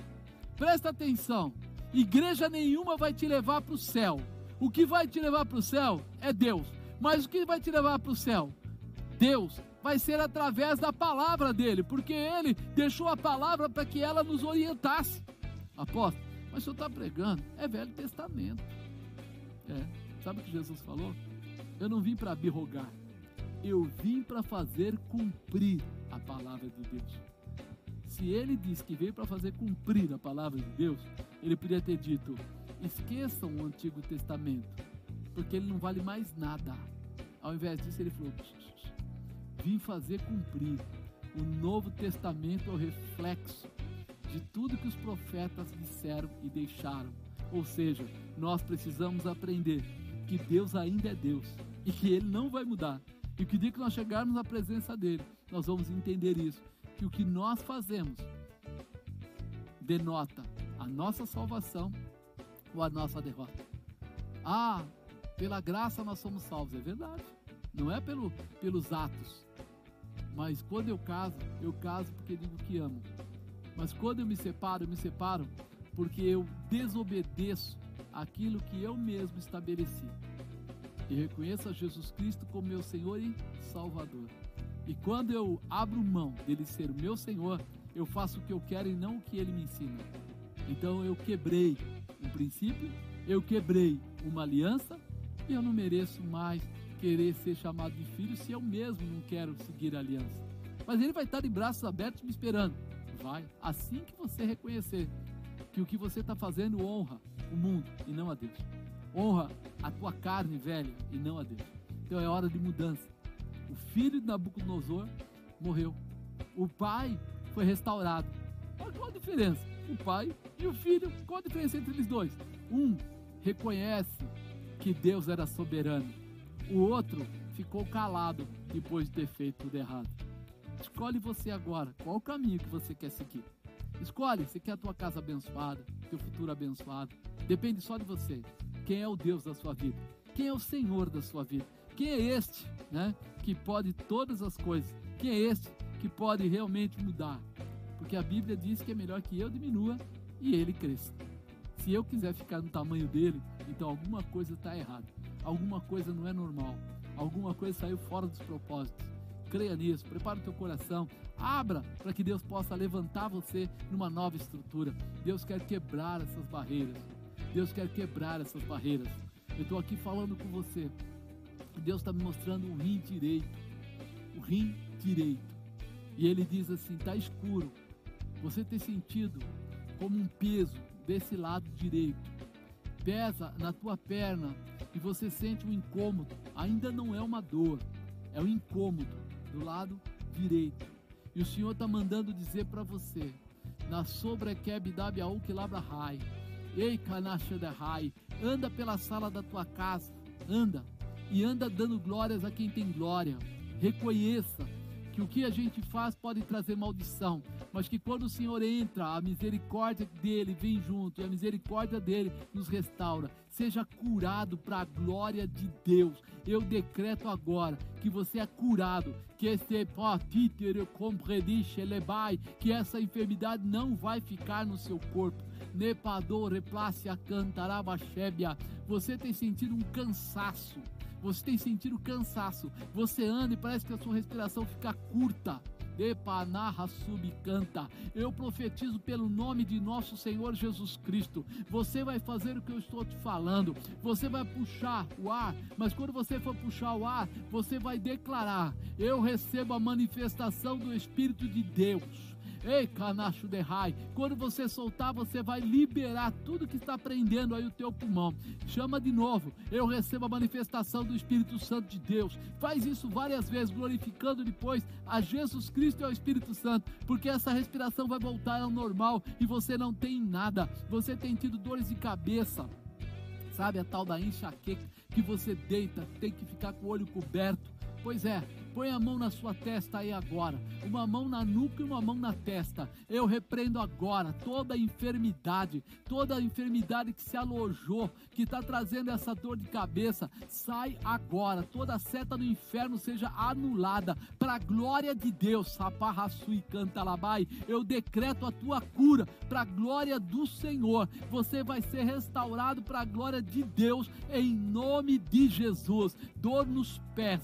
presta atenção: igreja nenhuma vai te levar para o céu. O que vai te levar para o céu é Deus. Mas o que vai te levar para o céu? Deus vai ser através da palavra dele, porque ele deixou a palavra para que ela nos orientasse. Apóstolo, mas o senhor está pregando? É Velho Testamento. É, sabe o que Jesus falou? Eu não vim para abirrogar, eu vim para fazer cumprir a palavra de Deus. Se ele diz que veio para fazer cumprir a palavra de Deus, ele podia ter dito: esqueçam o Antigo Testamento, porque ele não vale mais nada. Ao invés disso, ele falou: vim fazer cumprir. O Novo Testamento é o reflexo de tudo que os profetas disseram e deixaram. Ou seja, nós precisamos aprender que Deus ainda é Deus e que Ele não vai mudar. E que dia que nós chegarmos na presença dele, nós vamos entender isso. Que o que nós fazemos denota a nossa salvação ou a nossa derrota. Ah, pela graça nós somos salvos. É verdade. Não é pelo, pelos atos. Mas quando eu caso, eu caso porque digo que amo. Mas quando eu me separo, eu me separo porque eu desobedeço aquilo que eu mesmo estabeleci. E reconheço a Jesus Cristo como meu Senhor e Salvador. E quando eu abro mão dele ser o meu Senhor, eu faço o que eu quero e não o que ele me ensina. Então eu quebrei um princípio, eu quebrei uma aliança e eu não mereço mais querer ser chamado de filho se eu mesmo não quero seguir a aliança. Mas ele vai estar de braços abertos me esperando. Vai, assim que você reconhecer que o que você está fazendo honra o mundo e não a Deus. Honra a tua carne velha e não a Deus. Então é hora de mudança. O filho de Nabucodonosor morreu. O pai foi restaurado. Olha qual a diferença? O pai e o filho. Qual a diferença entre eles dois? Um reconhece que Deus era soberano. O outro ficou calado depois de ter feito tudo errado. Escolhe você agora. Qual o caminho que você quer seguir? Escolhe, você quer a tua casa abençoada, teu futuro abençoado. Depende só de você. Quem é o Deus da sua vida? Quem é o Senhor da sua vida? Quem é este, né, que pode todas as coisas? Quem é este que pode realmente mudar? Porque a Bíblia diz que é melhor que eu diminua e ele cresça. Se eu quiser ficar no tamanho dele, então alguma coisa está errada. Alguma coisa não é normal. Alguma coisa saiu fora dos propósitos. Creia nisso, prepara o teu coração, abra para que Deus possa levantar você numa nova estrutura. Deus quer quebrar essas barreiras. Deus quer quebrar essas barreiras. Eu estou aqui falando com você. Deus está me mostrando o rim direito. O rim direito. E ele diz assim: está escuro. Você tem sentido como um peso desse lado direito. Pesa na tua perna e você sente um incômodo. Ainda não é uma dor, é um incômodo do lado direito. E o Senhor está mandando dizer para você: na sobrequeb dabiaú que labra rai. Ei, canacha de rai. Anda pela sala da tua casa. Anda. E anda dando glórias a quem tem glória. Reconheça que o que a gente faz pode trazer maldição, mas que quando o Senhor entra, a misericórdia dele vem junto, e a misericórdia dele nos restaura. Seja curado para a glória de Deus. Eu decreto agora que você é curado, que esse que essa enfermidade não vai ficar no seu corpo. Nepador, replácia, cantarabachébia. Você tem sentido um cansaço você tem sentido cansaço, você anda e parece que a sua respiração fica curta. Depanarra subcanta. Eu profetizo pelo nome de nosso Senhor Jesus Cristo. Você vai fazer o que eu estou te falando. Você vai puxar o ar, mas quando você for puxar o ar, você vai declarar: Eu recebo a manifestação do Espírito de Deus. Ei, canacho de rai, quando você soltar, você vai liberar tudo que está prendendo aí o teu pulmão. Chama de novo. Eu recebo a manifestação do Espírito Santo de Deus. Faz isso várias vezes, glorificando depois a Jesus Cristo e ao Espírito Santo, porque essa respiração vai voltar ao normal e você não tem nada. Você tem tido dores de cabeça. Sabe a tal da enxaqueca que você deita, tem que ficar com o olho coberto. Pois é, Põe a mão na sua testa aí agora. Uma mão na nuca e uma mão na testa. Eu repreendo agora toda enfermidade, toda enfermidade que se alojou, que está trazendo essa dor de cabeça. Sai agora. Toda seta do inferno seja anulada. Para a glória de Deus. Saparraçu e cantalabai. Eu decreto a tua cura para a glória do Senhor. Você vai ser restaurado para a glória de Deus em nome de Jesus. Dor nos pés,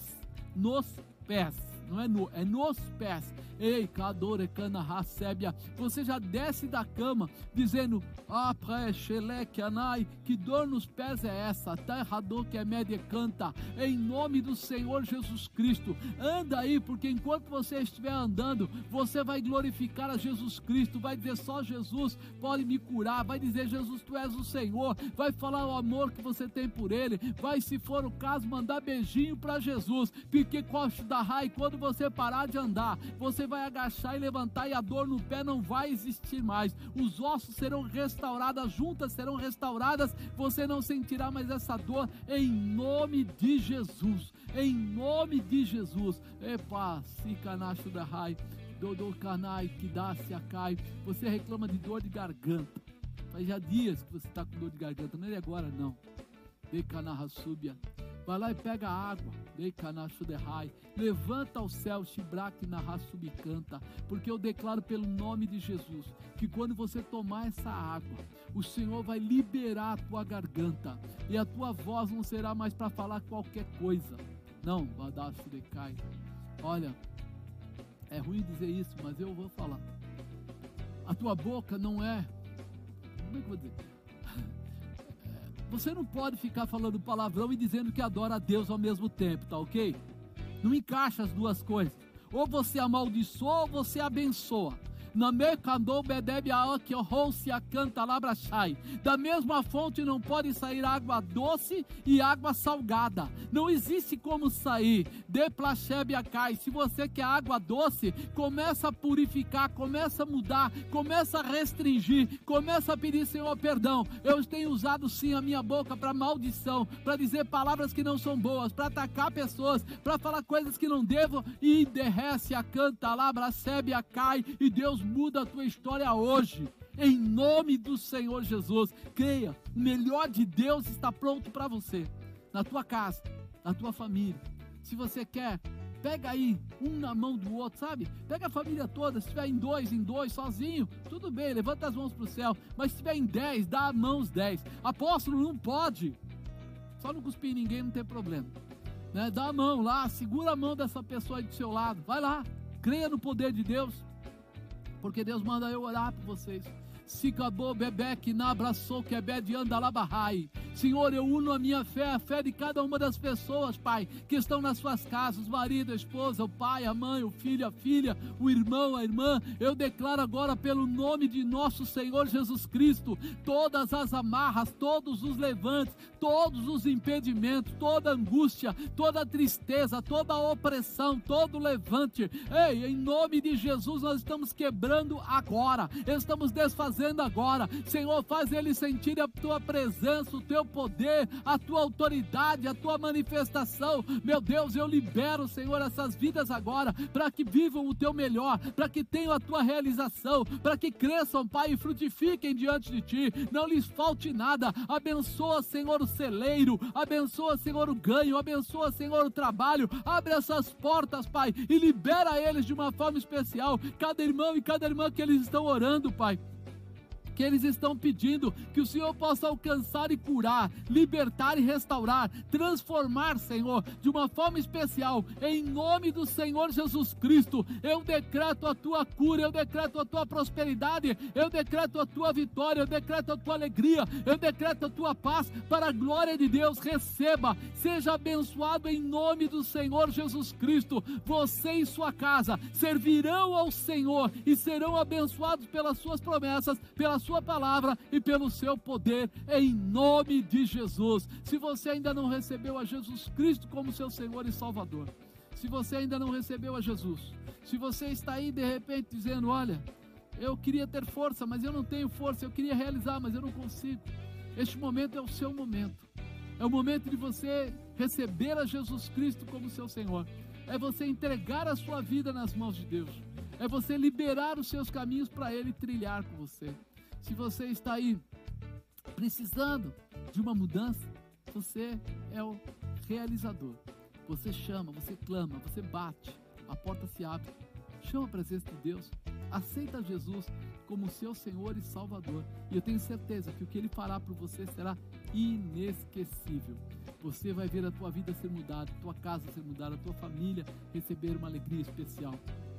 nos pés, não é no, é nos pés. Ei, Kadore Cana Hasebia, você já desce da cama dizendo: Ah, precheleque anai, que dor nos pés é essa? Terrador que é média canta, em nome do Senhor Jesus Cristo. Anda aí, porque enquanto você estiver andando, você vai glorificar a Jesus Cristo, vai dizer: Só Jesus pode me curar, vai dizer: Jesus, tu és o Senhor, vai falar o amor que você tem por Ele, vai, se for o caso, mandar beijinho para Jesus, porque da rai, quando você parar de andar, você vai agachar e levantar e a dor no pé não vai existir mais. Os ossos serão restaurados, as juntas serão restauradas, você não sentirá mais essa dor em nome de Jesus. Em nome de Jesus. Epa, canacho da rai, dodô dá se acai. Você reclama de dor de garganta. Faz já dias que você está com dor de garganta, não é agora não. Decanarrassúbia. Vai lá e pega água. Levanta ao céu, Shibraque canta, porque eu declaro pelo nome de Jesus que quando você tomar essa água, o Senhor vai liberar a tua garganta e a tua voz não será mais para falar qualquer coisa. Não, Vadashudecai. Olha, é ruim dizer isso, mas eu vou falar. A tua boca não é. Como é que eu vou dizer? Você não pode ficar falando palavrão e dizendo que adora a Deus ao mesmo tempo, tá ok? Não encaixa as duas coisas. Ou você amaldiçoa ou você abençoa. Da mesma fonte não pode sair água doce e água salgada. Não existe como sair. De cai. Se você quer água doce, começa a purificar, começa a mudar, começa a restringir, começa a pedir Senhor perdão. Eu tenho usado sim a minha boca para maldição, para dizer palavras que não são boas, para atacar pessoas, para falar coisas que não devo e derrece a canta lá, a cai e Deus muda a tua história hoje. Em nome do Senhor Jesus. Creia, o melhor de Deus está pronto para você. Na tua casa, na tua família. Se você quer, pega aí um na mão do outro, sabe? Pega a família toda. Se estiver em dois, em dois, sozinho, tudo bem, levanta as mãos para o céu. Mas se estiver em dez, dá a mão os dez. Apóstolo, não pode. Só não cuspir em ninguém, não tem problema. Né? Dá a mão lá, segura a mão dessa pessoa aí do seu lado. Vai lá, creia no poder de Deus porque Deus manda eu orar por vocês. Sicabô, Bebeque, Nabraçou, Quebed, Andalabarrai. Senhor, eu uno a minha fé, a fé de cada uma das pessoas, Pai, que estão nas suas casas, o marido, a esposa, o pai, a mãe, o filho, a filha, o irmão, a irmã. Eu declaro agora, pelo nome de nosso Senhor Jesus Cristo, todas as amarras, todos os levantes, todos os impedimentos, toda angústia, toda tristeza, toda opressão, todo levante. Ei, em nome de Jesus, nós estamos quebrando agora, estamos desfazendo agora. Senhor, faz eles sentir a tua presença, o teu poder, a tua autoridade, a tua manifestação. Meu Deus, eu libero, Senhor, essas vidas agora para que vivam o teu melhor, para que tenham a tua realização, para que cresçam, Pai, e frutifiquem diante de ti. Não lhes falte nada. Abençoa, Senhor, o celeiro, abençoa, Senhor, o ganho, abençoa, Senhor, o trabalho. Abre essas portas, Pai, e libera eles de uma forma especial. Cada irmão e cada irmã que eles estão orando, Pai que eles estão pedindo que o Senhor possa alcançar e curar, libertar e restaurar, transformar, Senhor, de uma forma especial, em nome do Senhor Jesus Cristo. Eu decreto a tua cura, eu decreto a tua prosperidade, eu decreto a tua vitória, eu decreto a tua alegria, eu decreto a tua paz para a glória de Deus. Receba, seja abençoado em nome do Senhor Jesus Cristo. Você e sua casa servirão ao Senhor e serão abençoados pelas suas promessas, pelas sua palavra e pelo seu poder, em nome de Jesus. Se você ainda não recebeu a Jesus Cristo como seu Senhor e Salvador, se você ainda não recebeu a Jesus, se você está aí de repente dizendo: Olha, eu queria ter força, mas eu não tenho força, eu queria realizar, mas eu não consigo. Este momento é o seu momento. É o momento de você receber a Jesus Cristo como seu Senhor. É você entregar a sua vida nas mãos de Deus. É você liberar os seus caminhos para Ele trilhar com você. Se você está aí precisando de uma mudança, você é o realizador. Você chama, você clama, você bate, a porta se abre. Chama a presença de Deus, aceita Jesus como seu Senhor e Salvador. E eu tenho certeza que o que Ele fará por você será inesquecível. Você vai ver a tua vida ser mudada, a tua casa ser mudada, a tua família receber uma alegria especial.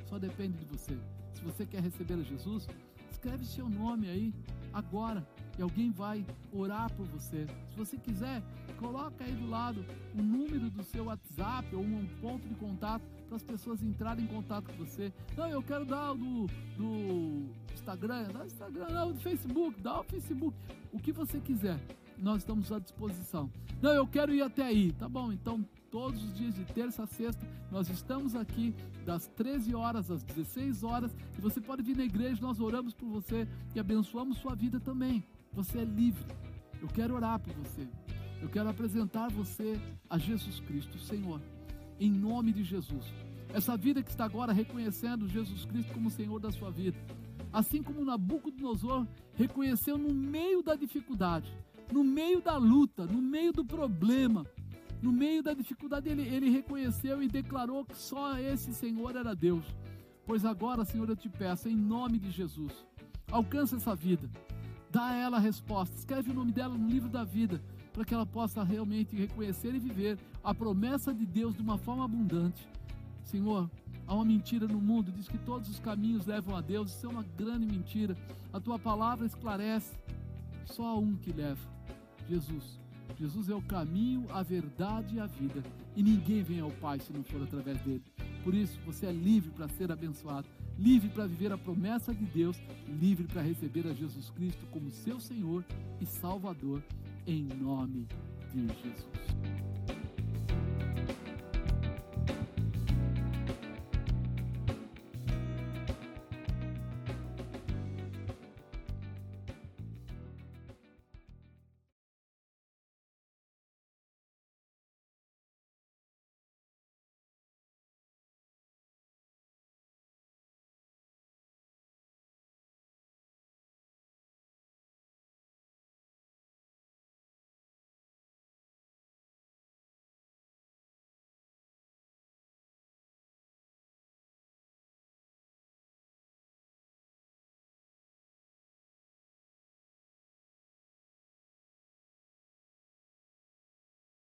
Só depende de você. Se você quer receber a Jesus, escreve seu nome aí agora e alguém vai orar por você. Se você quiser, coloca aí do lado o número do seu WhatsApp ou um ponto de contato para as pessoas entrarem em contato com você. Não, eu quero dar do, do Instagram, dá o Instagram, não, do Facebook, dá o Facebook, o que você quiser. Nós estamos à disposição. Não, eu quero ir até aí. Tá bom, então todos os dias de terça a sexta. Nós estamos aqui das 13 horas às 16 horas e você pode vir na igreja, nós oramos por você e abençoamos sua vida também. Você é livre. Eu quero orar por você. Eu quero apresentar você a Jesus Cristo, Senhor, em nome de Jesus. Essa vida que está agora reconhecendo Jesus Cristo como Senhor da sua vida. Assim como Nabucodonosor reconheceu no meio da dificuldade, no meio da luta, no meio do problema, no meio da dificuldade, ele, ele reconheceu e declarou que só esse Senhor era Deus. Pois agora, Senhor, eu te peço, em nome de Jesus, alcança essa vida, dá a ela a resposta, escreve o nome dela no livro da vida, para que ela possa realmente reconhecer e viver a promessa de Deus de uma forma abundante. Senhor, há uma mentira no mundo, diz que todos os caminhos levam a Deus, isso é uma grande mentira. A tua palavra esclarece, só há um que leva, Jesus. Jesus é o caminho, a verdade e a vida, e ninguém vem ao Pai se não for através dele. Por isso, você é livre para ser abençoado, livre para viver a promessa de Deus, livre para receber a Jesus Cristo como seu Senhor e Salvador, em nome de Jesus.